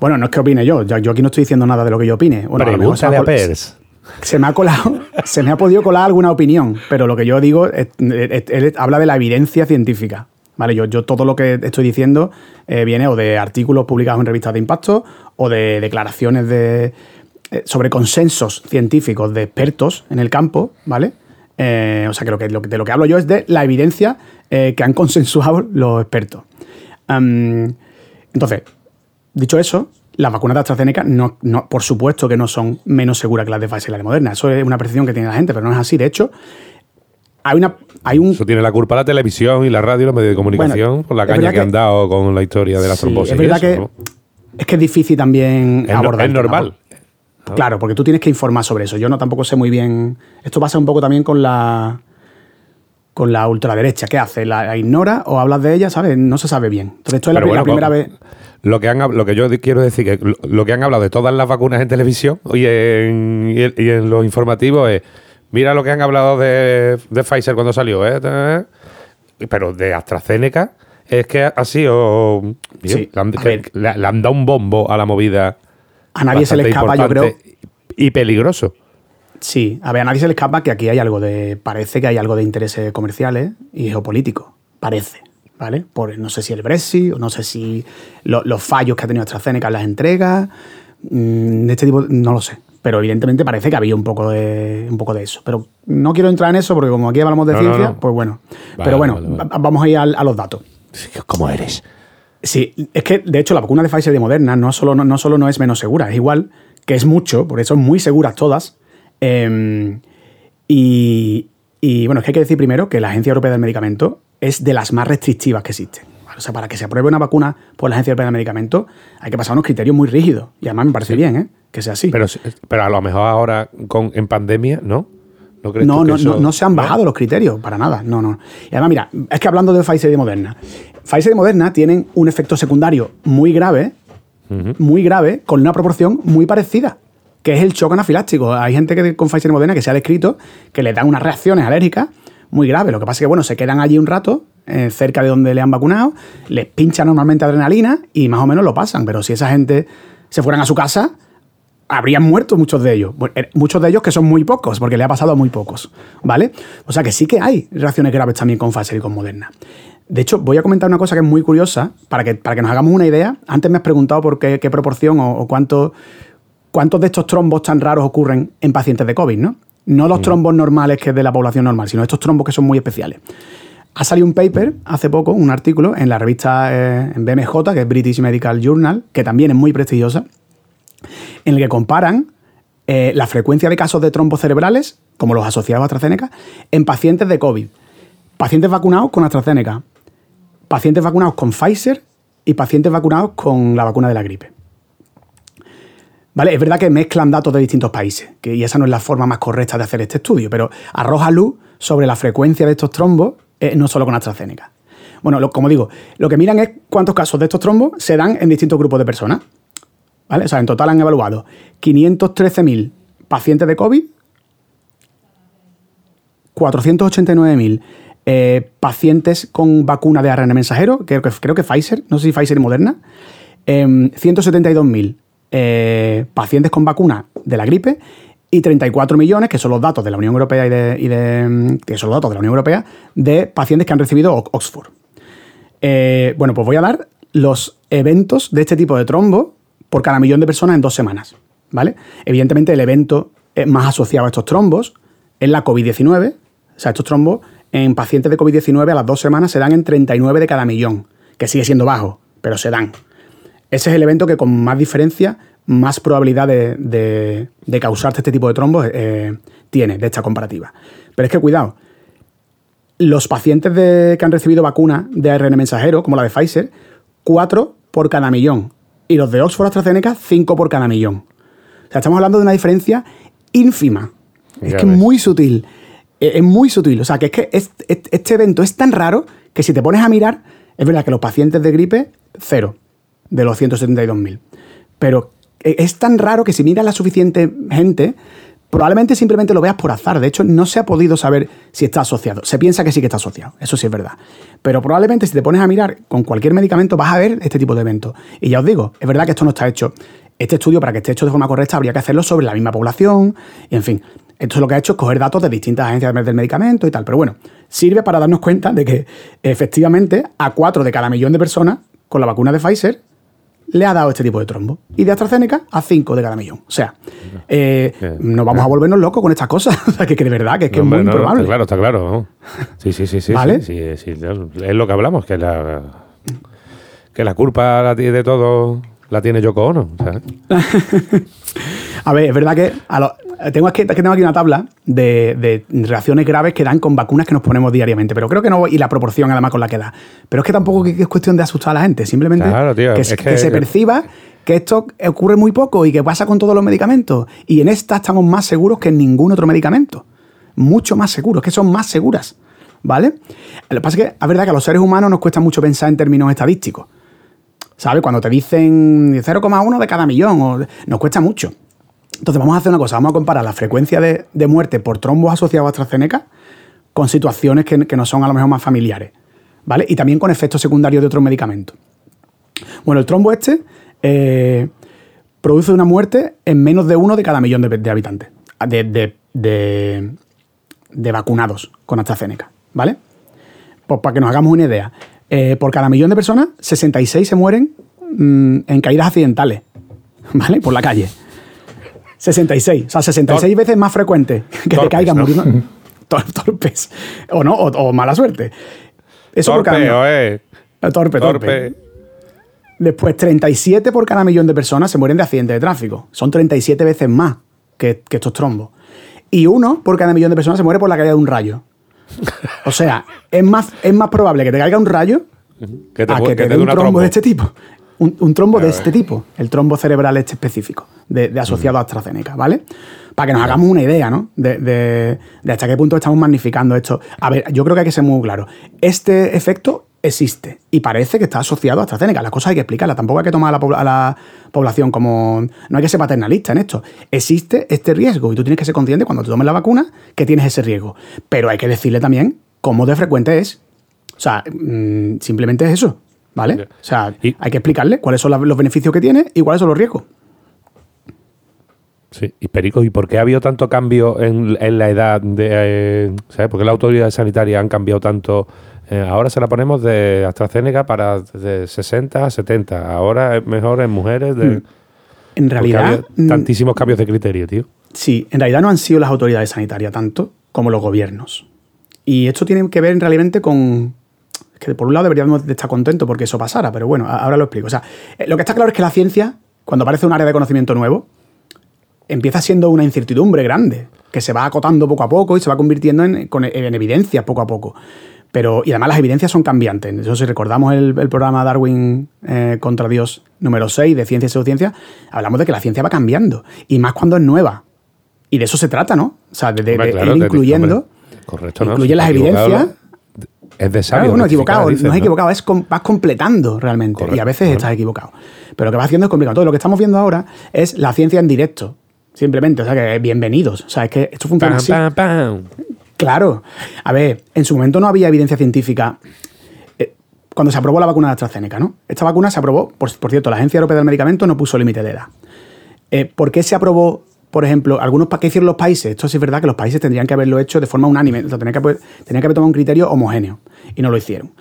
Bueno, no es que opine yo. Yo aquí no estoy diciendo nada de lo que yo opine. Bueno, Pregúntale a Pers se me ha colado, se me ha podido colar alguna opinión, pero lo que yo digo habla de la evidencia científica. ¿Vale? Yo, yo todo lo que estoy diciendo eh, viene o de artículos publicados en revistas de impacto o de declaraciones de, sobre consensos científicos de expertos en el campo, ¿vale? Eh, o sea que, lo que, de lo que hablo yo es de la evidencia que han consensuado los expertos. entonces, dicho eso, las vacunas de AstraZeneca, no, no, por supuesto que no son menos seguras que las de Pfizer y las de Moderna. Eso es una percepción que tiene la gente, pero no es así. De hecho, hay una. Hay un... Eso tiene la culpa la televisión y la radio y los medios de comunicación por la caña que, han dado con la historia de la trombosis. Es verdad que es que es difícil también abordar. Es normal. Claro, porque tú tienes que informar sobre eso. Yo no tampoco sé muy bien. Esto pasa un poco también con la con la ultraderecha. ¿Qué hace? ¿La ignora o hablas de ella? ¿Sabes? No se sabe bien. Entonces, esto es la, primera vez. Lo que, han, lo que yo quiero decir que lo que han hablado de todas las vacunas en televisión y en, y en los informativos es Mira lo que han hablado de, Pfizer cuando salió, ¿eh? Pero de AstraZeneca es que ha sido. Sí, le, han, dado un bombo a la movida. A nadie se le escapa, yo creo. Y peligroso. Sí, a ver, a nadie se le escapa que aquí hay algo de. Parece que hay algo de intereses comerciales y geopolíticos. Parece. ¿Vale? Por, no sé si el Brexit, o no sé si los fallos que ha tenido AstraZeneca en las entregas. Mm, de este tipo, no lo sé pero evidentemente parece que había un poco de, un poco de eso. Pero no quiero entrar en eso porque como aquí hablamos de ciencia, pues bueno. pero bueno, vamos a ir a, los datos. ¿Cómo eres? Sí, es que de hecho la vacuna de Pfizer y de Moderna no solo no, solo no es menos segura, es igual que es mucho, por eso son muy seguras todas. Em, y, y bueno, es que hay que decir primero que la Agencia Europea del Medicamento es de las más restrictivas que existen. O sea, para que se apruebe una vacuna por la Agencia Europea del Medicamento hay que pasar unos criterios muy rígidos. Y además me parece bien, ¿eh? que sea así. Pero, pero a lo mejor ahora con, en pandemia, ¿no? ¿No, no, no, no, se han bajado los criterios, para nada. No, no. Y además, mira, es que hablando de Pfizer y de Moderna, Pfizer y Moderna tienen un efecto secundario muy grave, muy grave, con una proporción muy parecida, que es el choque anafiláctico. Hay gente que con Pfizer y Moderna que se ha descrito que le dan unas reacciones alérgicas muy graves. Lo que pasa es que, bueno, se quedan allí un rato, eh, cerca de donde le han vacunado, les pinchan normalmente adrenalina y más o menos lo pasan. Pero si esa gente se fueran a su casa, habrían muerto muchos de ellos. Eh, muchos de ellos que son muy pocos, porque le ha pasado a muy pocos, ¿vale? O sea que sí que hay reacciones graves también con Pfizer y con Moderna. De hecho, voy a comentar una cosa que es muy curiosa, para que, para que nos hagamos una idea. Antes me has preguntado por qué, proporción o, cuánto, cuántos de estos trombos tan raros ocurren en pacientes de COVID, ¿no? No los trombos normales que es de la población normal, sino estos trombos que son muy especiales. Ha salido un paper hace poco, un artículo en la revista eh, en BMJ, que es British Medical Journal, que también es muy prestigiosa, en el que comparan eh, la frecuencia de casos de trombos cerebrales, como los asociados a AstraZeneca, en pacientes de COVID. Pacientes vacunados con AstraZeneca, pacientes vacunados con Pfizer y pacientes vacunados con la vacuna de la gripe. ¿Vale? Es verdad que mezclan datos de distintos países, que, y esa no es la forma más correcta de hacer este estudio, pero arroja luz sobre la frecuencia de estos trombos, eh, no solo con AstraZeneca. Bueno, como digo, lo que miran es cuántos casos de estos trombos se dan en distintos grupos de personas. O sea, en total han evaluado 513.000 pacientes de COVID, 489.000 eh, pacientes con vacuna de ARN mensajero, creo que, creo que Pfizer, no sé si Pfizer y Moderna, 172.000 em, eh, pacientes con vacuna de la gripe y 34 millones, que son los datos de la Unión Europea y de, que son los datos de la Unión Europea, de pacientes que han recibido Oxford. Eh, bueno, pues voy a dar los eventos de este tipo de trombo por cada millón de personas en dos semanas. ¿vale? Evidentemente, el evento más asociado a estos trombos es la COVID-19. O sea, estos trombos en pacientes de COVID-19 a las dos semanas se dan en 39 de cada millón, que sigue siendo bajo, pero se dan. Ese es el evento que con más diferencia, más probabilidad de, de, causarte este tipo de trombos eh, tiene, de esta comparativa. Pero es que cuidado, los pacientes que han recibido vacuna de ARN mensajero, como la de Pfizer, 4 por cada millón y los de Oxford AstraZeneca 5 por cada millón. O sea, estamos hablando de una diferencia ínfima. es que es muy sutil. E, es, muy sutil. O sea, que es que este, evento es tan raro que si te pones a mirar, es verdad que los pacientes de gripe, cero de los 172.000. Pero e, es tan raro que si miras la suficiente gente, probablemente simplemente lo veas por azar. De hecho, no se ha podido saber si está asociado. Se piensa que sí que está asociado, eso sí es verdad. Pero probablemente si te pones a mirar con cualquier medicamento vas a ver este tipo de eventos. Y ya os digo, es verdad que esto no está hecho. Este estudio, para que esté hecho de forma correcta, habría que hacerlo sobre la misma población, y en fin. Entonces lo que ha hecho es coger datos de distintas agencias del medicamento y tal. Pero bueno, sirve para darnos cuenta de que efectivamente a 4 de cada millón de personas con la vacuna de Pfizer le ha dado este tipo de trombo. Y de AstraZeneca a 5 de cada millón. O sea, eh, no vamos a volvernos locos con estas cosas. o sea, que, que, de verdad, que, es, que es muy improbable. Está claro, está claro. Sí, sí, sí, sí, ¿Vale? sí, Es lo que hablamos, que la, que la culpa de todo la tiene Yoko Ono. a ver, es verdad que a tengo, aquí, tengo aquí una tabla de, reacciones graves que dan con vacunas que nos ponemos diariamente, pero creo que no, y la proporción además con la que da. Pero es que tampoco es cuestión de asustar a la gente, simplemente que, se perciba que esto ocurre muy poco y que pasa con todos los medicamentos. Y en esta estamos más seguros que en ningún otro medicamento. Mucho más seguros, que son más seguras. ¿Vale? Lo que pasa es que es verdad que a los seres humanos nos cuesta mucho pensar en términos estadísticos. ¿Sabes? Cuando te dicen 0,1 de cada millón, nos cuesta mucho. Entonces vamos a hacer una cosa, vamos a comparar la frecuencia de, muerte por trombos asociados a AstraZeneca con situaciones que, no son a lo mejor más familiares, ¿vale? Y también con efectos secundarios de otros medicamentos. Bueno, el trombo este eh, produce una muerte en menos de uno de cada millón de, habitantes, de, vacunados con AstraZeneca, ¿vale? Pues para que nos hagamos una idea, eh, por cada millón de personas, 66 se mueren mm, en caídas accidentales, ¿vale? Por la calle. 66. O sea, 66 veces más frecuente que te caigan muriendo. Torpes. O no, o, mala suerte. Eso torpe, por cada eh. Torpe, torpe, Después, 37 por cada millón de personas se mueren de accidentes de tráfico. Son 37 veces más que, estos trombos. Y uno por cada millón de personas se muere por la caída de un rayo. O sea, es más, es más probable que te caiga un rayo que te, a que te, dé un trombo de este tipo un, trombo de este tipo, el trombo cerebral este específico, de, asociado a AstraZeneca, ¿vale? Para que nos hagamos una idea, ¿no? De, hasta qué punto estamos magnificando esto. A ver, yo creo que hay que ser muy claro. Este efecto existe y parece que está asociado a AstraZeneca. Las cosas hay que explicarlas. Tampoco hay que tomar a la, a la, población como. No hay que ser paternalista en esto. Existe este riesgo y tú tienes que ser consciente cuando te tomes la vacuna que tienes ese riesgo. Pero hay que decirle también cómo de frecuente es. O sea, mm, simplemente es eso. ¿Vale? O sea, hay que explicarle cuáles son los beneficios que tiene y cuáles son los riesgos. Sí, y Perico, ¿y por qué ha habido tanto cambio en, la edad de. Eh, ¿Sabes? ¿Por qué las autoridades sanitarias han cambiado tanto? Eh, ahora se la ponemos de AstraZeneca para de 60 a 70. Ahora es mejor en mujeres. De, mm. En realidad. Mm, tantísimos cambios de criterio, tío. Sí, en realidad no han sido las autoridades sanitarias tanto como los gobiernos. Y esto tiene que ver realmente con, que por un lado deberíamos de estar contentos porque eso pasara, pero bueno, ahora lo explico. O sea, eh, lo que está claro es que la ciencia, cuando aparece un área de conocimiento nuevo, empieza siendo una incertidumbre grande, que se va acotando poco a poco y se va convirtiendo en, en evidencias poco a poco. Pero, y además las evidencias son cambiantes. Eso si recordamos el, programa Darwin eh, contra Dios número 6 de Ciencia y Pseudociencia, hablamos de que la ciencia va cambiando. Y más cuando es nueva. Y de eso se trata, ¿no? O sea, de, ir incluyendo. correcto, incluye las evidencias es de sabio. no, equivocado, no es equivocado, es vas completando realmente. y a veces estás equivocado. Pero lo que vas haciendo es complicado. Todo lo que estamos viendo ahora es la ciencia en directo. Simplemente, o sea, que bienvenidos. O sea, es que esto funciona así. Claro. A ver, en su momento no había evidencia científica. Eh, cuando se aprobó la vacuna de AstraZeneca, ¿no? Esta vacuna se aprobó, por, cierto, la Agencia Europea del Medicamento no puso límite de edad. Eh, ¿Por qué se aprobó por ejemplo, algunos que hicieron los países, esto sí es verdad que los países tendrían que haberlo hecho de forma unánime, o tenía que, haber, que haber tomado un criterio homogéneo y no lo hicieron.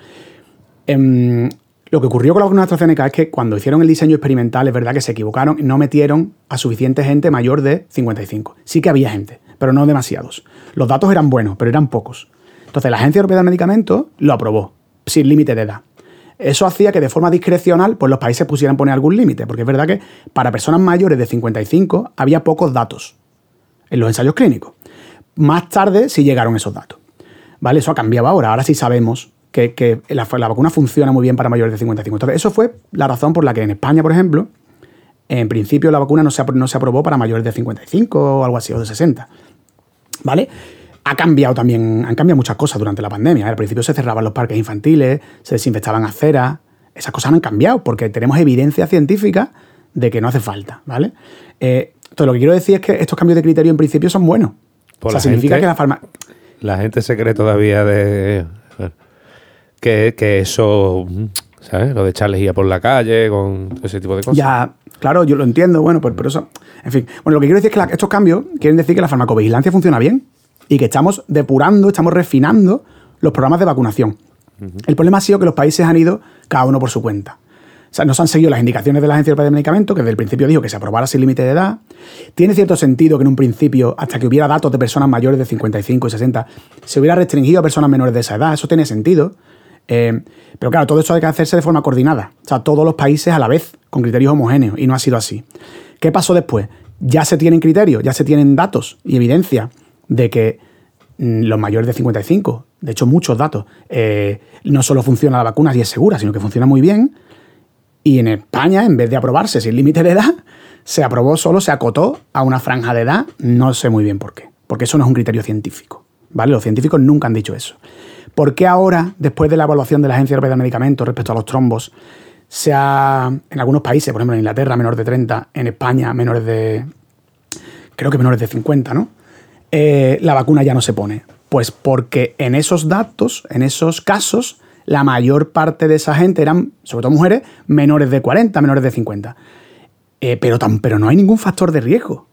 Em, lo que ocurrió con la vacuna AstraZeneca es que cuando hicieron el diseño experimental, es verdad que se equivocaron y no metieron a suficiente gente mayor de 55. Sí que había gente, pero no demasiados. Los datos eran buenos, pero eran pocos. Entonces la Agencia Europea del Medicamento lo aprobó, sin límite de edad. Eso hacía que de forma discrecional pues los países pusieran poner algún límite, porque es verdad que para personas mayores de 55 había pocos datos en los ensayos clínicos. Más tarde sí llegaron esos datos. ¿Vale? Eso ha cambiado ahora. Ahora sí sabemos que, la, vacuna funciona muy bien para mayores de 55. Entonces, eso fue la razón por la que en España, por ejemplo, en principio la vacuna no se, no se aprobó para mayores de 55 o algo así, o de 60. ¿Vale? Ha cambiado también, han cambiado muchas cosas durante la pandemia. Al principio se cerraban los parques infantiles, se desinfectaban aceras. Esas cosas han cambiado porque tenemos evidencia científica de que no hace falta, ¿vale? Eh, entonces, lo que quiero decir es que estos cambios de criterio en principio son buenos. o sea, significa que la farmacia... La gente se cree todavía de... Que, que eso, ¿sabes? Lo de echarles por la calle, con ese tipo de cosas. Ya, Claro, yo lo entiendo, bueno, pues por eso. En fin. Bueno, lo que quiero decir es que estos cambios quieren decir que la farmacovigilancia funciona bien y que estamos depurando, estamos refinando los programas de vacunación. El problema ha sido que los países han ido cada uno por su cuenta. O sea, no se han seguido las indicaciones de la Agencia Europea de Medicamentos, que desde el principio dijo que se aprobara sin límite de edad. Tiene cierto sentido que en un principio, hasta que hubiera datos de personas mayores de 55 y 60, se hubiera restringido a personas menores de esa edad. Eso tiene sentido. Eh, pero claro, todo esto hay que hacerse de forma coordinada. O sea, todos los países a la vez, con criterios homogéneos, y no ha sido así. ¿Qué pasó después? Ya se tienen criterios, ya se tienen datos y evidencia de que mm, los mayores de 55, de hecho muchos datos, eh, no solo funciona la vacuna y es segura, sino que funciona muy bien y en España, en vez de aprobarse sin límite de edad, se aprobó solo, se acotó a una franja de edad, no sé muy bien por qué, porque eso no es un criterio científico, ¿vale? Los científicos nunca han dicho eso. ¿Por qué ahora, después de la evaluación de la Agencia Europea de Medicamentos respecto a los trombos, se ha, en algunos países, por ejemplo en Inglaterra, menores de 30, en España, menores de, creo que menores de 50, ¿no? Eh, la vacuna ya no se pone. Pues porque en esos datos, en esos casos, la mayor parte de esa gente eran, sobre todo mujeres, menores de 40, menores de 50. Eh, pero, tan, pero no hay ningún factor de riesgo.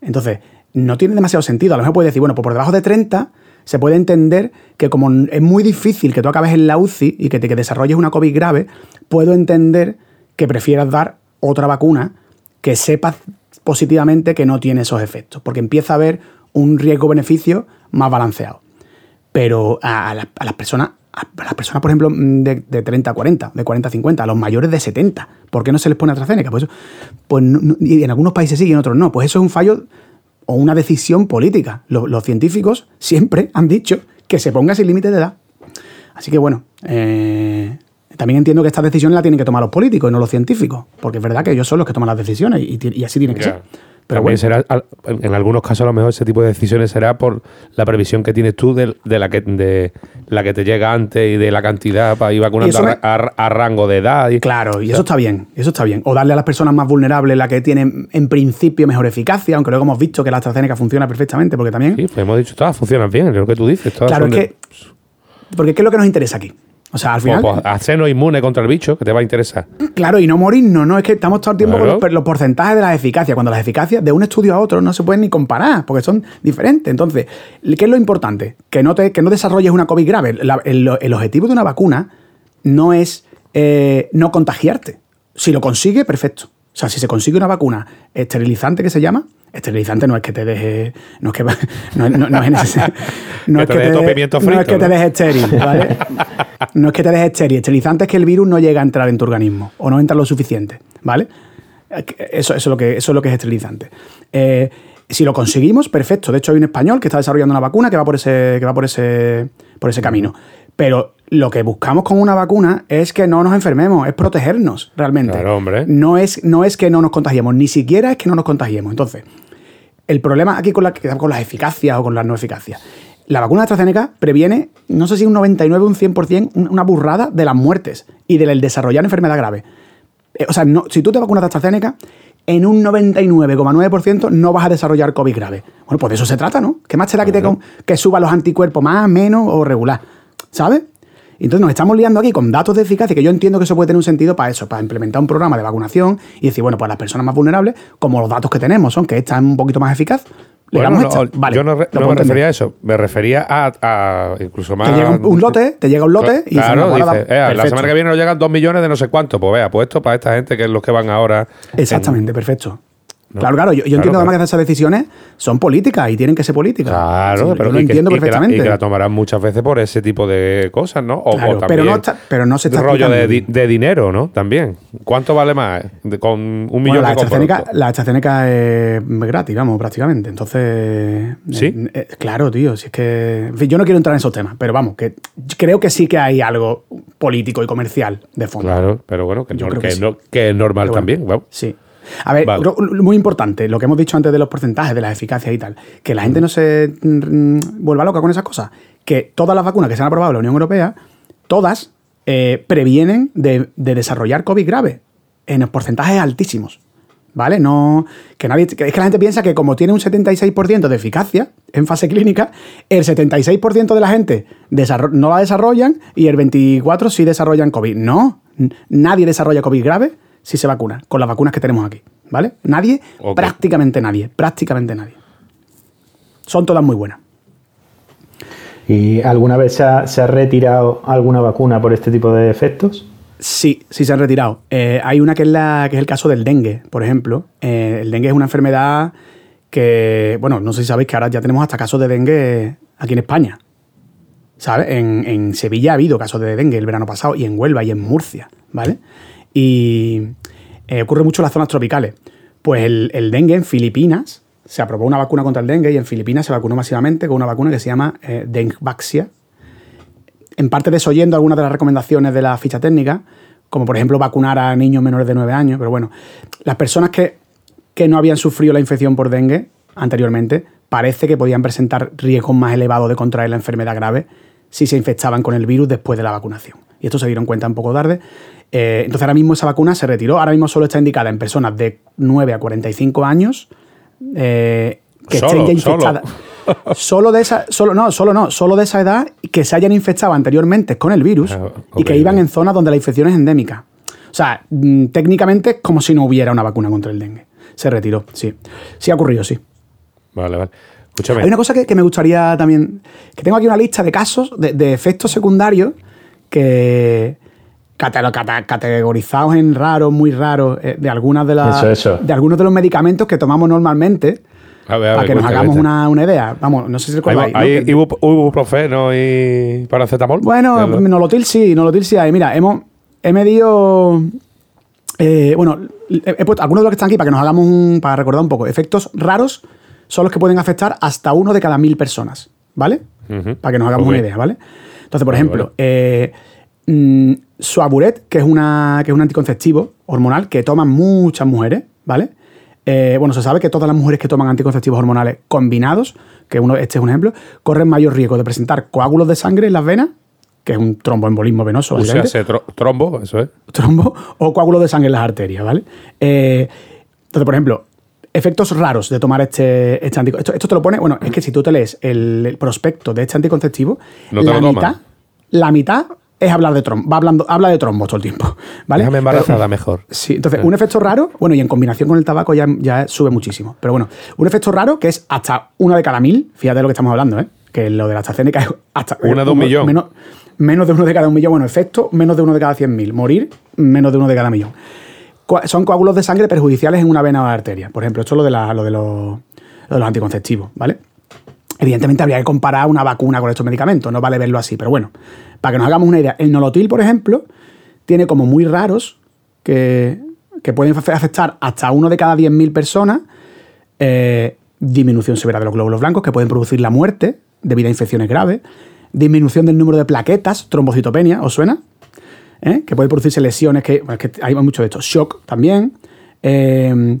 Entonces, no tiene demasiado sentido. A lo mejor puede decir, bueno, pues por debajo de 30 se puede entender que como es muy difícil que tú acabes en la UCI y que te desarrolles una COVID grave, puedo entender que prefieras dar otra vacuna que sepas positivamente que no tiene esos efectos, porque empieza a haber un riesgo-beneficio más balanceado. Pero a, las personas a las personas, por ejemplo, mm, de, 30 a 40, de 40 a 50, a los mayores de 70. ¿Por qué no se les pone AstraZeneca? Pues, pues y en algunos países sí y en otros no. Pues eso es un fallo o una decisión política. Los, científicos siempre han dicho que se ponga sin límite de edad. Así que bueno, eh, también entiendo que estas decisiones las tienen que tomar los políticos y no los científicos, porque es verdad que ellos son los que toman las decisiones y, así tiene que ser. Pero También será, en algunos casos a lo mejor ese tipo de decisiones será por la previsión que tienes tú de, la, que, de la que te llega antes y de la cantidad para ir vacunando a, rango de edad. Y, claro, y eso está bien, eso está bien. O darle a las personas más vulnerables la que tienen en principio mejor eficacia, aunque luego hemos visto que la AstraZeneca funciona perfectamente, porque también... Sí, pues hemos dicho, todas funcionan bien, es lo que tú dices. claro, es que... Porque ¿qué es lo que nos interesa aquí? O sea, al final. Pues, pues, hacernos inmune contra el bicho, que te va a interesar. Claro, y no morirnos, ¿no? Es que estamos todo el tiempo con los, porcentajes de la eficacia, cuando las eficacias de un estudio a otro no se pueden ni comparar, porque son diferentes. Entonces, ¿qué es lo importante? Que no, te, que no desarrolles una COVID grave. el, objetivo de una vacuna no es eh, no contagiarte. Si lo consigue, perfecto. O sea, si se consigue una vacuna esterilizante que se llama, Esterilizante no es que te deje. No es que. No, no, no es, no es que, te, no es que te deje estéril, ¿vale? no es que te deje estéril. Esterilizante es que el virus no llega a entrar en tu organismo o no entra lo suficiente, ¿vale? Eso, eso, es, lo que, eso es lo que es esterilizante. Eh, si lo conseguimos, perfecto. De hecho, hay un español que está desarrollando una vacuna que va por ese, que va por ese, por ese camino. Pero lo que buscamos con una vacuna es que no nos enfermemos, es protegernos realmente. Claro, hombre. No es, no es que no nos contagiemos, ni siquiera es que no nos contagiemos. Entonces, el problema aquí con, la, con las eficacias o con las no eficacias. La vacuna de AstraZeneca previene, no sé si un 99 o un 100%, una burrada de las muertes y del desarrollar enfermedad grave. Eh, o sea, no, si tú te vacunas de AstraZeneca, en un 99,9% no vas a desarrollar COVID grave. Bueno, pues de eso se trata, ¿no? ¿Qué más será que, te, que suba los anticuerpos más, menos o regular? ¿Sabes? Entonces nos estamos liando aquí con datos de eficacia, que yo entiendo que eso puede tener un sentido para eso, para implementar un programa de vacunación y decir, bueno, pues las personas más vulnerables, como los datos que tenemos son que esta es un poquito más eficaz, bueno, yo no, me refería a eso, me refería a, incluso más. Te llega un, lote, te llega un lote y claro, dice, eh, la semana que viene nos llegan dos millones de no sé cuánto. Pues vea, puesto para esta gente que es los que van ahora. Exactamente, perfecto. Claro, claro, yo, entiendo además que esas decisiones son políticas y tienen que ser políticas. Claro, pero lo entiendo perfectamente. y que la tomarán muchas veces por ese tipo de cosas, ¿no? O, también pero, no pero no se está rollo de, de, dinero, ¿no? También. ¿Cuánto vale más? con un millón de la La AstraZeneca es gratis, vamos, prácticamente. Entonces. Sí. Eh, eh, claro, tío. Si es que. yo no quiero entrar en esos temas, pero vamos, que creo que sí que hay algo político y comercial de fondo. Claro, pero bueno, que, es normal también. Sí. A ver, muy importante, lo que hemos dicho antes de los porcentajes, de las eficacias y tal, que la gente no se mm, vuelva loca con esas cosas, que todas las vacunas que se han aprobado en la Unión Europea, todas eh, previenen de, desarrollar COVID grave en porcentajes altísimos. ¿Vale? No. Que nadie. es que la gente piensa que como tiene un 76% de eficacia en fase clínica, el 76% de la gente no la desarrollan y el 24% sí desarrollan COVID. No. Nadie desarrolla COVID grave si se vacuna con las vacunas que tenemos aquí, ¿vale? Nadie, prácticamente nadie, prácticamente nadie. Son todas muy buenas. ¿Y alguna vez se ha, retirado alguna vacuna por este tipo de efectos? Sí, sí se han retirado. Eh, hay una que es, la, que es el caso del dengue, por ejemplo. Eh, el dengue es una enfermedad que, bueno, no sé si sabéis que ahora ya tenemos hasta casos de dengue aquí en España. ¿Sabes? En, Sevilla ha habido casos de dengue el verano pasado y en Huelva y en Murcia, ¿vale? Y eh, ocurre mucho en las zonas tropicales. Pues el, dengue en Filipinas se aprobó una vacuna contra el dengue y en Filipinas se vacunó masivamente con una vacuna que se llama eh, Dengvaxia. En parte desoyendo algunas de las recomendaciones de la ficha técnica, como por ejemplo vacunar a niños menores de 9 años, pero bueno, las personas que, que no habían sufrido la infección por dengue anteriormente parece que podían presentar riesgos más elevados de contraer la enfermedad grave si se infectaban con el virus después de la vacunación. Y esto se dieron cuenta un poco tarde. Eh, entonces ahora mismo esa vacuna se retiró, ahora mismo solo está indicada en personas de 9 a 45 años eh, que estén ya infectadas. Solo. de esa, solo, no, solo no, solo de esa edad que se hayan infectado anteriormente con el virus ah, y que iban en zonas donde la infección es endémica. O sea, mm, técnicamente es como si no hubiera una vacuna contra el dengue. Se retiró, sí. Sí ha ocurrido, sí. Vale, vale. Escúchame. Hay una cosa que, me gustaría también. Que tengo aquí una lista de casos de, efectos secundarios que. Categorizados en raros, muy raros, eh, de algunas de las. De algunos de los medicamentos que tomamos normalmente. para que nos hagamos una, idea. Vamos, no sé si recordáis. ¿Hay, ¿no? ibuprofeno y paracetamol? Bueno, nolotil sí, nolotil sí hay. Mira, hemos, he medido. Eh, bueno, he puesto algunos de los que están aquí para que nos hagamos un. para recordar un poco. Efectos raros son los que pueden afectar hasta uno de cada mil personas, ¿vale? Para que nos hagamos una idea, ¿vale? Entonces, por ejemplo, eh, mm, Suaburet, que es, una, que es un anticonceptivo hormonal que toman muchas mujeres, ¿vale? Eh, bueno, se sabe que todas las mujeres que toman anticonceptivos hormonales combinados, que uno, este es un ejemplo, corren mayor riesgo de presentar coágulos de sangre en las venas, que es un tromboembolismo venoso. O sea, trombo, eso es. Trombo o coágulos de sangre en las arterias, ¿vale? Eh, entonces, por ejemplo, efectos raros de tomar este, este anticonceptivo. Esto, te lo pone, bueno, es que si tú te lees el, prospecto de este anticonceptivo, la, mitad, la mitad es hablar de trombo, va hablando, habla de trombos todo el tiempo. ¿vale? Déjame embarazada mejor. Sí, entonces, un efecto raro, bueno, y en combinación con el tabaco ya, ya sube muchísimo. Pero bueno, un efecto raro que es hasta una de cada mil, fíjate de lo que estamos hablando, ¿eh? que lo de la AstraZeneca es hasta. Una de un millón. Menos, menos de uno de cada un millón. Bueno, efecto, menos de uno de cada cien mil. Morir, menos de uno de cada millón son coágulos de sangre perjudiciales en una vena o arteria. Por ejemplo, esto es lo de, lo de, los, anticonceptivos, ¿vale? Evidentemente habría que comparar una vacuna con estos medicamentos, no vale verlo así, pero bueno, para que nos hagamos una idea, el nolotil, por ejemplo, tiene como muy raros que, pueden afectar hasta uno de cada 10.000 personas, eh, disminución severa de los glóbulos blancos que pueden producir la muerte debido a infecciones graves, disminución del número de plaquetas, trombocitopenia, ¿os suena? ¿eh? que puede producirse lesiones, que, que hay mucho de esto, shock también, eh,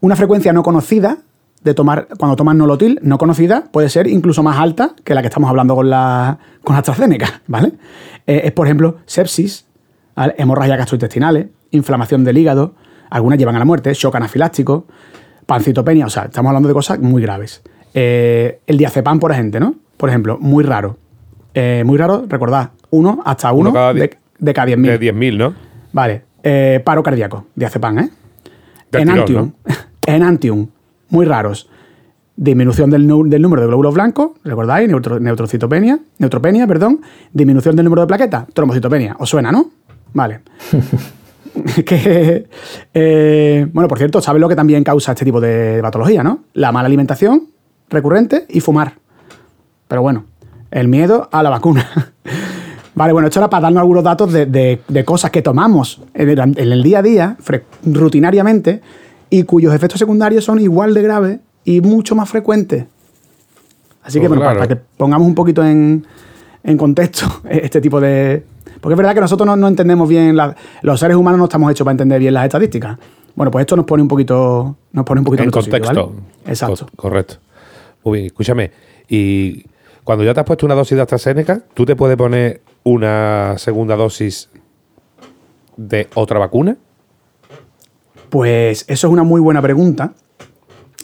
una frecuencia no conocida de tomar, cuando tomas nolotil, no conocida, puede ser incluso más alta que la que estamos hablando con la, con AstraZeneca, ¿vale? Eh, es, por ejemplo, sepsis, hemorragias gastrointestinales, inflamación del hígado, algunas llevan a la muerte, shock anafiláctico, pancitopenia, o sea, estamos hablando de cosas muy graves. el diazepam, por ejemplo, ¿no? Por ejemplo, muy raro. muy raro, recordad, uno hasta uno, de, de cada 10.000. De 10.000, ¿no? Vale. Eh, paro cardíaco, diazepam, ¿eh? Enantium. Enantium. Muy raros. Disminución del, número de glóbulos blancos, ¿recordáis? neutrocitopenia, neutropenia, perdón. Disminución del número de plaquetas, trombocitopenia. ¿Os suena, no? Vale. que, eh, bueno, por cierto, ¿sabes lo que también causa este tipo de patología, no? La mala alimentación recurrente y fumar. Pero bueno, el miedo a la vacuna. Vale, bueno, esto era para darnos algunos datos de, cosas que tomamos en el, día a día, rutinariamente, y cuyos efectos secundarios son igual de graves y mucho más frecuentes. Así que, pues bueno, para, que pongamos un poquito en, contexto este tipo de... Porque es verdad que nosotros no, entendemos bien, los seres humanos no estamos hechos para entender bien las estadísticas. Bueno, pues esto nos pone un poquito, nos pone un poquito en, contexto. Exacto. correcto. Muy bien, escúchame. Y cuando ya te has puesto una dosis de AstraZeneca, ¿tú te puedes poner una segunda dosis de otra vacuna? Pues eso es una muy buena pregunta.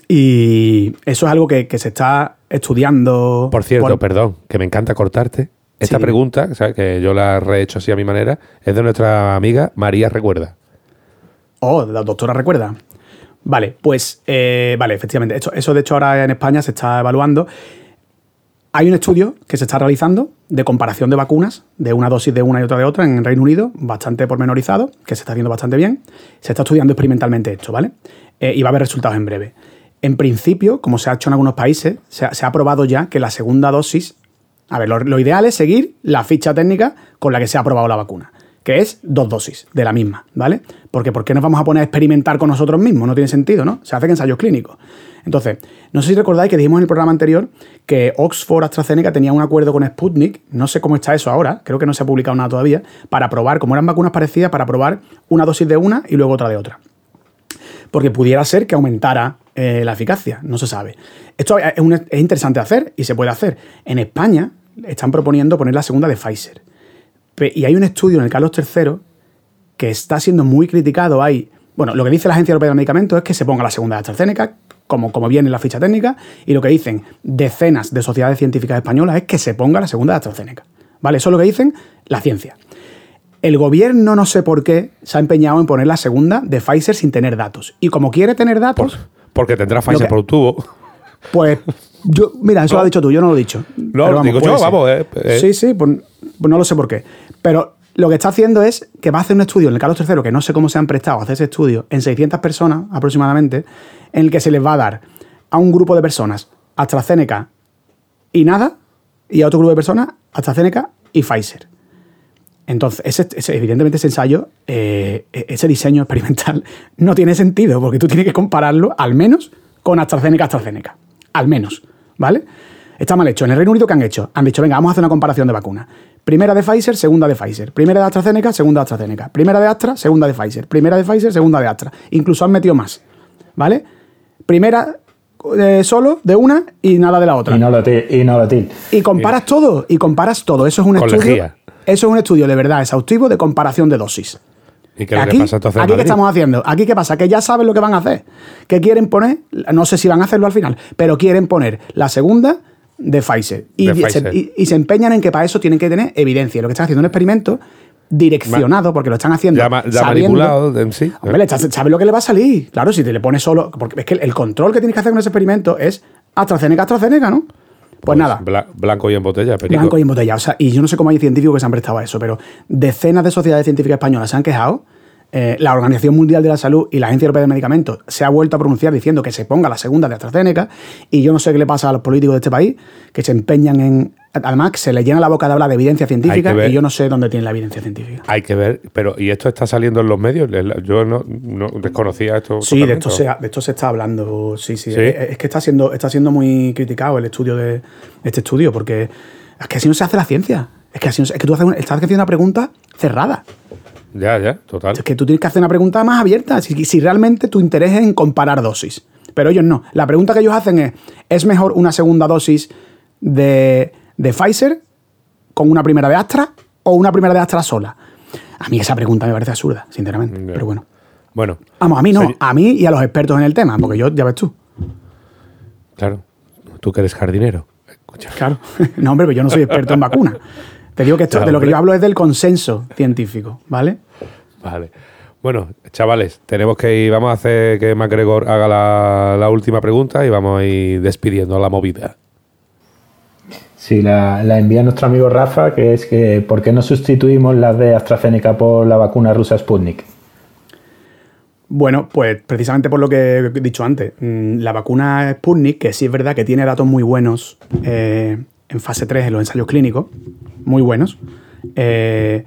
Y eso es algo que, se está estudiando. Por cierto, perdón, que me encanta cortarte. Esta pregunta, que yo la he rehecho así a mi manera, es de nuestra amiga María Recuerda. Oh, la doctora recuerda. Vale, pues, eh, vale, efectivamente. eso de hecho ahora en España se está evaluando. Hay un estudio que se está realizando de comparación de vacunas, de una dosis de una y otra de otra en el Reino Unido, bastante pormenorizado, que se está haciendo bastante bien. Se está estudiando experimentalmente esto, ¿vale? Eh, y va a haber resultados en breve. En principio, como se ha hecho en algunos países, se ha, probado ya que la segunda dosis. A ver, lo, ideal es seguir la ficha técnica con la que se ha aprobado la vacuna que es dos dosis de la misma, ¿vale? Porque ¿por qué nos vamos a poner a experimentar con nosotros mismos? No tiene sentido, ¿no? Se hacen ensayos clínicos. Entonces, no sé si recordáis que dijimos en el programa anterior que Oxford AstraZeneca tenía un acuerdo con Sputnik, no sé cómo está eso ahora, creo que no se ha publicado nada todavía, para probar, como eran vacunas parecidas, para probar una dosis de una y luego otra de otra. Porque pudiera ser que aumentara eh, la eficacia, no se sabe. Esto es, es interesante hacer y se puede hacer. En España están proponiendo poner la segunda de Pfizer. Y hay un estudio en el Carlos III que está siendo muy criticado. Hay, bueno, lo que dice la Agencia Europea de Medicamentos es que se ponga la segunda de AstraZeneca, como, como viene en la ficha técnica, y lo que dicen decenas de sociedades científicas españolas es que se ponga la segunda de AstraZeneca. ¿Vale? Eso es lo que dicen la ciencia. El gobierno, no sé por qué, se ha empeñado en poner la segunda de Pfizer sin tener datos. Y como quiere tener datos. porque tendrá Pfizer por tubo. Pues, yo, mira, eso lo has dicho tú, yo no lo he dicho. No, digo yo, vamos. Eh, eh. Sí, sí, pues, pues no lo sé por qué. Pero lo que está haciendo es que va a hacer un estudio en el Carlos III, que no sé cómo se han prestado a hacer ese estudio, en 600 personas aproximadamente, en el que se les va a dar a un grupo de personas AstraZeneca y nada, y a otro grupo de personas AstraZeneca y Pfizer. Entonces, ese, evidentemente ese ensayo, eh, e, ese diseño experimental, no tiene sentido, porque tú tienes que compararlo al menos con AstraZeneca, AstraZeneca. Al menos, ¿vale? Está mal hecho. En el Reino Unido, ¿qué han hecho? Han dicho, venga, vamos a hacer una comparación de vacunas. Primera de Pfizer, segunda de Pfizer. Primera de AstraZeneca, segunda de AstraZeneca. Primera de Astra, segunda de Pfizer. Primera de Pfizer, segunda de Astra. Incluso han metido más. ¿Vale? Primera eh, solo de una y nada de la otra. Y no y Y comparas todo, y comparas todo. Eso es un estudio. Eso es un estudio de verdad exhaustivo de comparación de dosis. ¿Y qué, aquí, pasa entonces aquí qué estamos haciendo? Aquí qué pasa? Que ya saben lo que van a hacer. Que quieren poner, no sé si van a hacerlo al final, pero quieren poner la segunda de Pfizer. Y, Se, empeñan en que para eso tienen que tener evidencia. Lo que están haciendo un experimento direccionado, porque lo están haciendo. Ya, manipulado sí. Hombre, ¿sabes lo que le va a salir? Claro, si te le pones solo. Porque es que el control que tienes que hacer con ese experimento es AstraZeneca, AstraZeneca, ¿no? Pues, pues nada. blanco y en botella, Blanco y en botella. O sea, y yo no sé cómo hay científicos que se han prestado a eso, pero decenas de sociedades científicas españolas se han quejado eh, la Organización Mundial de la Salud y la Agencia Europea de Medicamentos se ha vuelto a pronunciar diciendo que se ponga la segunda de AstraZeneca y yo no sé qué le pasa a los políticos de este país que se empeñan en... Además, se le llena la boca de hablar de evidencia científica y yo no sé dónde tiene la evidencia científica. Hay que ver, pero ¿y esto está saliendo en los medios? Yo no, desconocía esto. Sí, de esto, se, de esto se está hablando, sí, sí. Es, que está siendo, está siendo muy criticado el estudio de este estudio porque es que así no se hace la ciencia. Es que así es que tú haces estás haciendo una pregunta cerrada. Ya, ya, total. Es que tú tienes que hacer una pregunta más abierta, si, si realmente tu interés es en comparar dosis. Pero ellos no. La pregunta que ellos hacen es, ¿es mejor una segunda dosis de, de Pfizer con una primera de Astra o una primera de Astra sola? A mí esa pregunta me parece absurda, sinceramente. Pero bueno. Bueno. Vamos, a mí no, a mí y a los expertos en el tema, porque yo, ya ves tú. Claro, tú que eres jardinero. Claro. no, hombre, pero yo no soy experto en vacunas. Te digo que esto, de lo que yo hablo es del consenso científico, ¿vale? Vale. Bueno, chavales, tenemos que ir, vamos a hacer que MacGregor haga la, última pregunta y vamos a ir despidiendo la movida. Sí, la, envía nuestro amigo Rafa, que es que ¿por qué no sustituimos la de AstraZeneca por la vacuna rusa Sputnik? Bueno, pues precisamente por lo que he dicho antes, mm, la vacuna Sputnik, que sí es verdad que tiene datos muy buenos eh, en fase 3 en los ensayos clínicos, muy buenos. Eh,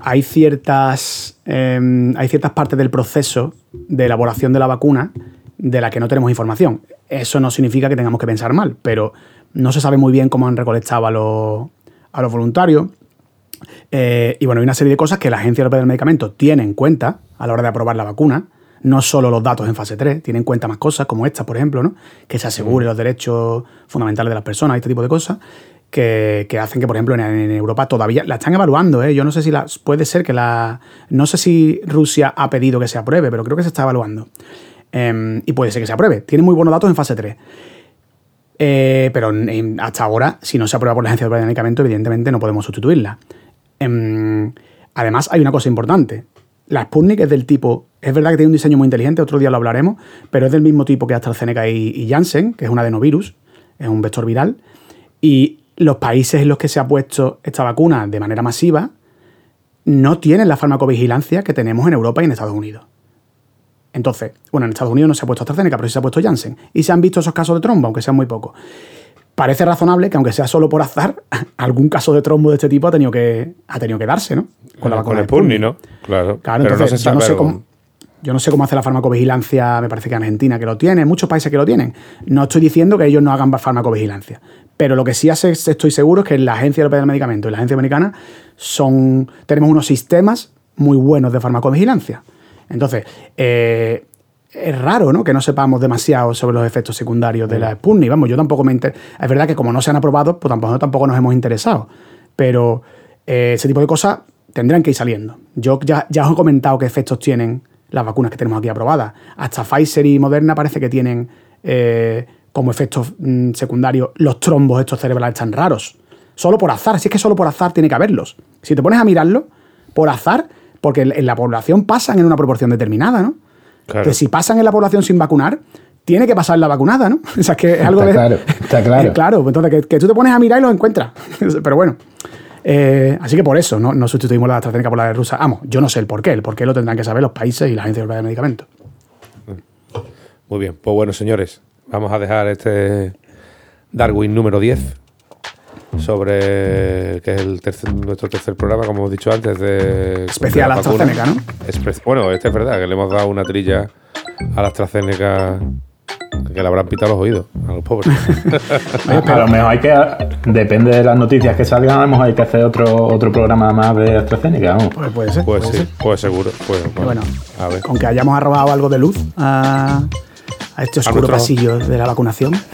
hay, ciertas, em, hay ciertas partes del proceso de elaboración de la vacuna de la que no tenemos información. Eso no significa que tengamos que pensar mal, pero no se sabe muy bien cómo han recolectado a los, a los voluntarios. Eh, y bueno, hay una serie de cosas que la Agencia Europea del Medicamento tiene en cuenta a la hora de aprobar la vacuna. No solo los datos en fase 3, tiene en cuenta más cosas como esta, por ejemplo, ¿no? que se asegure los derechos fundamentales de las personas, este tipo de cosas que, hacen que, por ejemplo, en, Europa todavía la están evaluando. ¿eh? Yo no sé si la, puede ser que la. No sé si Rusia ha pedido que se apruebe, pero creo que se está evaluando. Em, y puede ser que se apruebe. Tiene muy buenos datos en fase 3. Eh, pero hasta ahora, si no se aprueba por la Agencia de Medicamentos, evidentemente no podemos sustituirla. Em, además, hay una cosa importante. La Sputnik es del tipo Es verdad que tiene un diseño muy inteligente, otro día lo hablaremos, pero es del mismo tipo que AstraZeneca y, y Janssen, que es un adenovirus, es un vector viral. Y los países en los que se ha puesto esta vacuna de manera masiva no tienen la farmacovigilancia que tenemos en Europa y en Estados Unidos. Entonces, bueno, en Estados Unidos no se ha puesto AstraZeneca, pero sí se ha puesto Janssen. Y se han visto esos casos de trombo, aunque sean muy pocos. Parece razonable que, aunque sea solo por azar, algún caso de trombo de este tipo ha tenido que, ha tenido que darse, ¿no? Con la vacuna. Con el ¿no? Claro. Claro, entonces yo no sé cómo. Yo no sé cómo hace la farmacovigilancia, me parece que en Argentina que lo tiene, muchos países que lo tienen. No estoy diciendo que ellos no hagan farmacovigilancia, pero lo que sí hace, estoy seguro es que la Agencia Europea del Medicamento y la Agencia Americana son, tenemos unos sistemas muy buenos de farmacovigilancia. Entonces, eh, es raro, ¿no? Que no sepamos demasiado sobre los efectos secundarios de la mm. Sputnik. Vamos, yo tampoco me inter... Es verdad que como no se han aprobado, pues tampoco, tampoco nos hemos interesado. Pero eh, ese tipo de cosas tendrán que ir saliendo. Yo ya, ya os he comentado qué efectos tienen las vacunas que tenemos aquí aprobadas. Hasta Pfizer y Moderna parece que tienen eh, como efectos mm, secundarios los trombos estos cerebrales tan raros. Solo por azar, si es que solo por azar tiene que haberlos. Si te pones a mirarlo, por azar, porque en la población pasan en una proporción determinada, ¿no? Que si pasan en la población sin vacunar, tiene que pasar la vacunada, ¿no? O sea, que es algo está Claro, está claro. claro, entonces que, que, tú te pones a mirar y los encuentras. Pero bueno. Eh, así que por eso no, no sustituimos la AstraZeneca por la de rusa. Vamos, yo no sé el por qué. El por qué lo tendrán que saber los países y la Agencia Europea de Medicamentos. Muy bien. Pues bueno, señores, vamos a dejar este Darwin número 10 sobre que es el tercer, nuestro tercer programa, como hemos dicho antes, de especial AstraZeneca, ¿no? bueno, este es verdad, que le hemos dado una trilla a la AstraZeneca que le habrán pitado los oídos a los pobres. a lo mejor hay que, depende de las noticias que salgan, a lo mejor hay que hacer otro, otro programa más de AstraZeneca, ¿no? Pues puede ser. Pues sí, pues seguro. Pues, bueno, a ver. aunque hayamos arrobado algo de luz a, a este oscuro pasillo de la vacunación.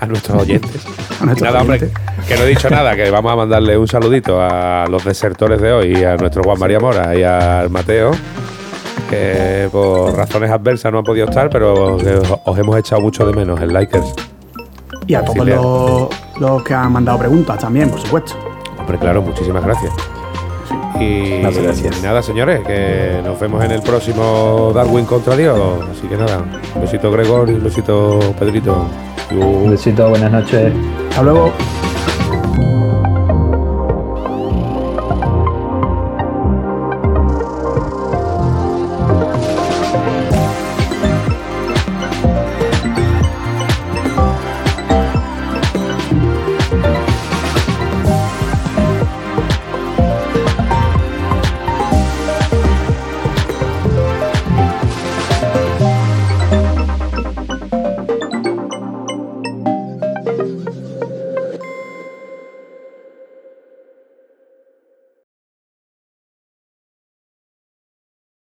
A nuestros oyentes. nada, Hombre, que no he dicho nada, que vamos a mandarle un saludito a los desertores de hoy, a nuestro Juan María Mora y al Mateo que por razones adversas no han podido estar, pero os hemos echado mucho de menos el Likers. Y a todos los, que han mandado preguntas también, por supuesto. Hombre, claro, muchísimas gracias. Y, nada, señores, que nos vemos en el próximo Darwin contra Dios. Así que nada, un besito Gregor y un besito Pedrito. Un besito, buenas noches. Hasta luego.